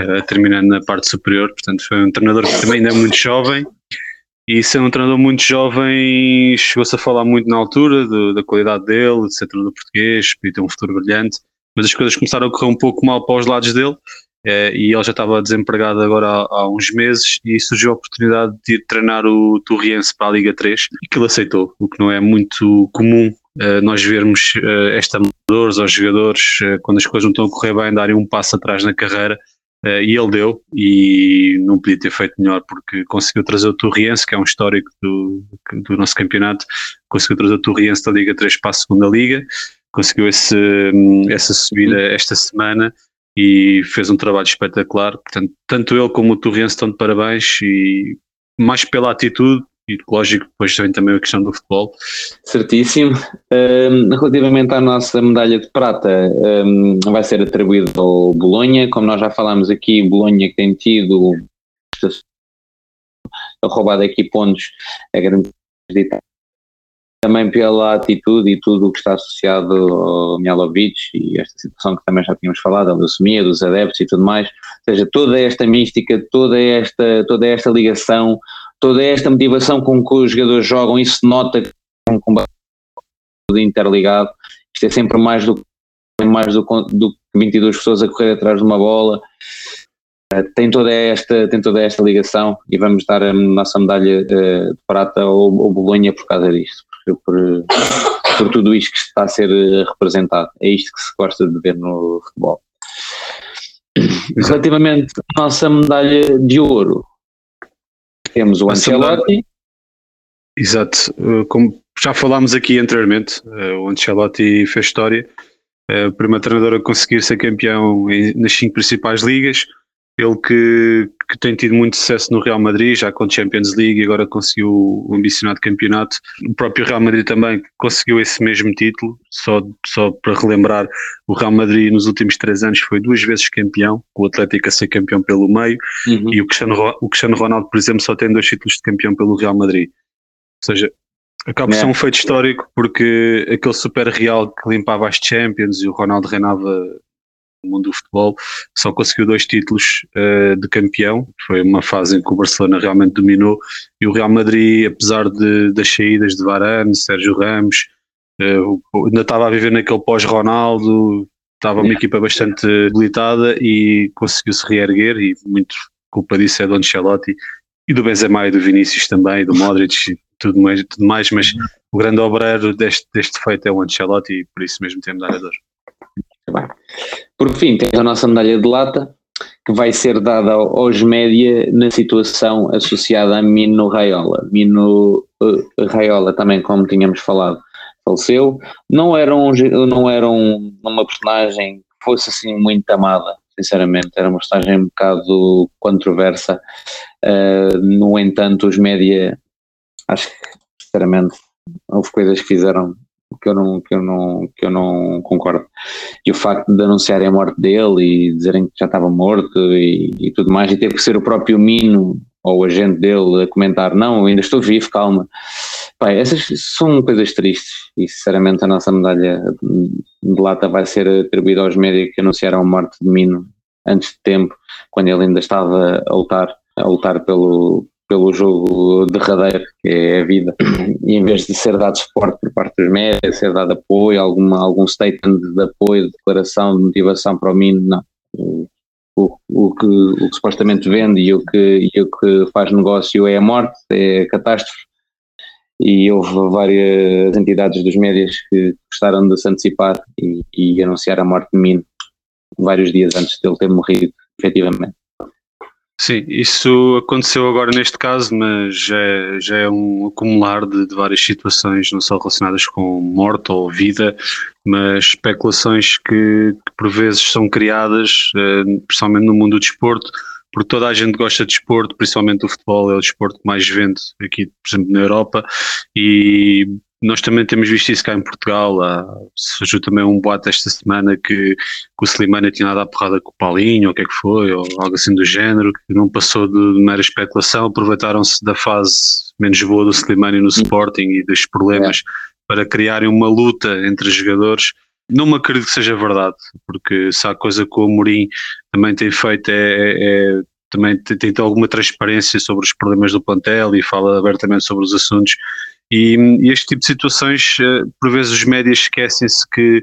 eh, terminando na parte superior. Portanto, foi um treinador que também ainda é muito jovem. E sendo um treinador muito jovem, chegou-se a falar muito na altura do- da qualidade dele, de ser treinador português, podia ter um futuro brilhante, mas as coisas começaram a correr um pouco mal para os lados dele, eh, e ele já estava desempregado agora há, há uns meses, e surgiu a oportunidade de ir treinar o Torriense para a Liga 3, e que ele aceitou, o que não é muito comum eh, nós vermos eh, esta amadores ou jogadores, quando as coisas não estão a correr bem, darem um passo atrás na carreira, e ele deu, e não podia ter feito melhor, porque conseguiu trazer o Torriense, que é um histórico do, do nosso campeonato, conseguiu trazer o Torriense da Liga 3 para a segunda Liga, conseguiu esse, hum, essa subida esta semana e fez um trabalho espetacular. Portanto, tanto ele como o Torriense estão de parabéns e mais pela atitude e lógico, depois vem também a questão do futebol. Certíssimo. Hum, relativamente à nossa medalha de prata, hum, vai ser atribuída ao Bolonha. Como nós já falámos aqui, Bolonha que tem tido a roubada aqui pontos a grande também pela atitude e tudo o que está associado ao Mialovic e esta situação que também já tínhamos falado, a leucemia, dos adeptos e tudo mais, ou seja, toda esta mística, toda esta, toda esta ligação, toda esta motivação com que os jogadores jogam, isso nota que é um combate interligado, isto é sempre mais do, mais do, do que 22 pessoas a correr atrás de uma bola, tem, toda esta, tem toda esta ligação e vamos dar a nossa medalha de prata ao, ao Bolonha por causa disto, por, por tudo isto que está a ser representado. É isto que se gosta de ver no futebol. Relativamente à nossa medalha de ouro, temos o Ancelotti. Exato, como já falámos aqui anteriormente, o Ancelotti fez história, o primeiro treinador a conseguir ser campeão nas cinco principais ligas, ele que, que, tem tido muito sucesso no Real Madrid, já com Champions League e agora conseguiu o ambicionado campeonato. O próprio Real Madrid também conseguiu esse mesmo título, só, só para relembrar, o Real Madrid nos últimos três anos foi duas vezes campeão, o Atlético a ser campeão pelo meio uhum. e o Cristiano, o Cristiano Ronaldo, por exemplo, só tem dois títulos de campeão pelo Real Madrid. Ou seja, acaba por ser um feito histórico porque aquele super Real que limpava as Champions e o Ronaldo reinava no mundo do futebol, só conseguiu dois títulos uh, de campeão. Foi uma fase em que o Barcelona realmente dominou. E o Real Madrid, apesar de, das saídas de Varane, Sérgio Ramos, uh, ainda estava a viver naquele pós-Ronaldo, estava uma equipa bastante debilitada e conseguiu-se reerguer. E muito culpa disso é do Ancelotti e do Benzema e do Vinícius também, e do Modric e tudo mais, tudo mais. Mas o grande obreiro deste, deste feito é o Ancelotti e por isso mesmo tem medalha de ouro. Bem. Por fim, temos a nossa medalha de lata, que vai ser dada aos média na situação associada a Mino Raiola. Mino uh, Raiola também, como tínhamos falado, faleceu. Não era, um, não era um, uma personagem que fosse assim muito amada, sinceramente. Era uma personagem um bocado controversa. Uh, no entanto, os média, acho que, sinceramente, houve coisas que fizeram que eu não, que eu não, que eu não concordo. E o facto de anunciarem a morte dele e dizerem que já estava morto e, e tudo mais, e teve que ser o próprio Mino ou o agente dele a comentar, não, ainda estou vivo, calma. Pai, essas são coisas tristes e sinceramente a nossa medalha de lata vai ser atribuída aos médicos que anunciaram a morte de Mino antes de tempo, quando ele ainda estava a lutar, a lutar pelo, pelo jogo derradeiro, que é a vida, e em vez de ser dado suporte por parte dos médicos, ser dado apoio, alguma, algum statement de apoio, de declaração, de motivação para o Mino, não. O, o, o, que, o que supostamente vende e o que, e o que faz negócio é a morte, é a catástrofe, e houve várias entidades dos médias que gostaram de se antecipar e, e anunciar a morte de Mino vários dias antes de ele ter morrido, efetivamente. Sim, isso aconteceu agora neste caso, mas já é, já é um acumular de, de, várias situações, não só relacionadas com morte ou vida, mas especulações que, que por vezes são criadas, eh, principalmente no mundo do desporto, porque toda a gente gosta de desporto, principalmente o futebol é o desporto que mais vende aqui, por exemplo, na Europa, e nós também temos visto isso cá em Portugal. Há, surgiu também um boato esta semana que, que o Slimani tinha dado a porrada com o Paulinho, ou o que é que foi, ou algo assim do género, que não passou de, de mera especulação. Aproveitaram-se da fase menos boa do Slimani no Sporting e dos problemas é. para criarem uma luta entre jogadores. Não me acredito que seja verdade, porque se há coisa que o Amorim também tem feito é, é, é também tem, tem alguma transparência sobre os problemas do plantel e fala abertamente sobre os assuntos e, e este tipo de situações, eh, por vezes os médias esquecem-se que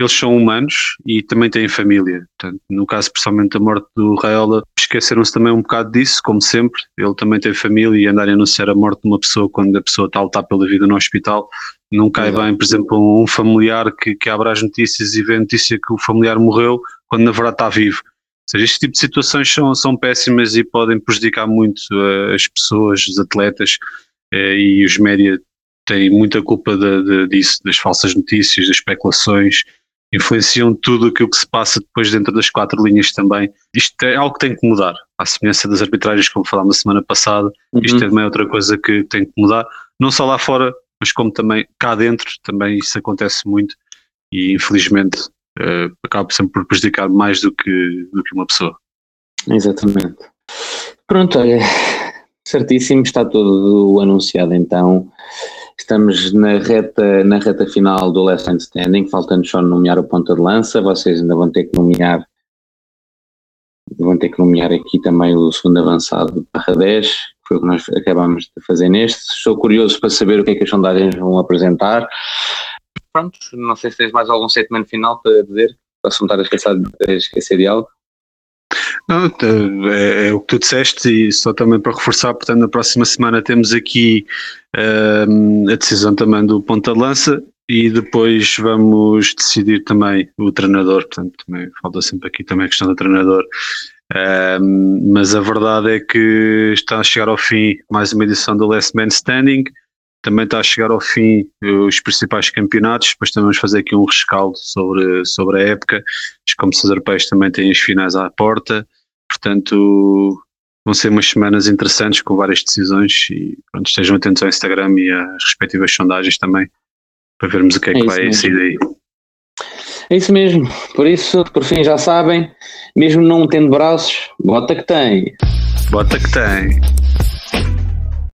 eles são humanos e também têm família. Portanto, no caso, principalmente da morte do Raiola, esqueceram-se também um bocado disso, como sempre. Ele também tem família e andar a anunciar a morte de uma pessoa quando a pessoa está a lutar pela vida no hospital, não cai é. bem, por exemplo, um familiar que, que abre as notícias e vê a notícia que o familiar morreu, quando na verdade está vivo. Ou seja, este tipo de situações são, são péssimas e podem prejudicar muito uh, as pessoas, os atletas. Eh, e os média têm muita culpa de, de, disso, das falsas notícias, das especulações, influenciam tudo aquilo que se passa depois dentro das quatro linhas também. Isto é algo que tem que mudar, à semelhança das arbitragens, como falámos na semana passada, uhum. isto é também outra coisa que tem que mudar, não só lá fora, mas como também cá dentro, também isso acontece muito e infelizmente uh, acaba sempre por prejudicar mais do que, do que uma pessoa. Exatamente. Pronto, olha, Certíssimo, está tudo anunciado então. Estamos na reta, na reta final do Last Standing, faltando só nomear o ponta de lança, vocês ainda vão ter que nomear vão ter que nomear aqui também o segundo avançado barra 10, que foi o que nós acabamos de fazer neste. Estou curioso para saber o que é que as sondagens vão apresentar. Pronto, não sei se tens mais algum statement final para dizer, para assuntar a esquecer, a esquecer de algo. Não, é, é, o que tu disseste e só também para reforçar, portanto na próxima semana temos aqui um, a decisão também do ponta de lança e depois vamos decidir também o treinador, portanto também falta sempre aqui também a questão do treinador. Um, mas a verdade é que está a chegar ao fim mais uma edição do Last Man Standing também está a chegar ao fim os principais campeonatos, depois também vamos fazer aqui um rescaldo sobre, sobre a época. As competições europeias também têm as finais à porta, portanto vão ser umas semanas interessantes com várias decisões e pronto, estejam atentos ao Instagram e às respectivas sondagens também para vermos o que é, é que vai sair daí. É isso mesmo, por isso, por fim já sabem, mesmo não tendo braços, bota que tem. Bota que tem.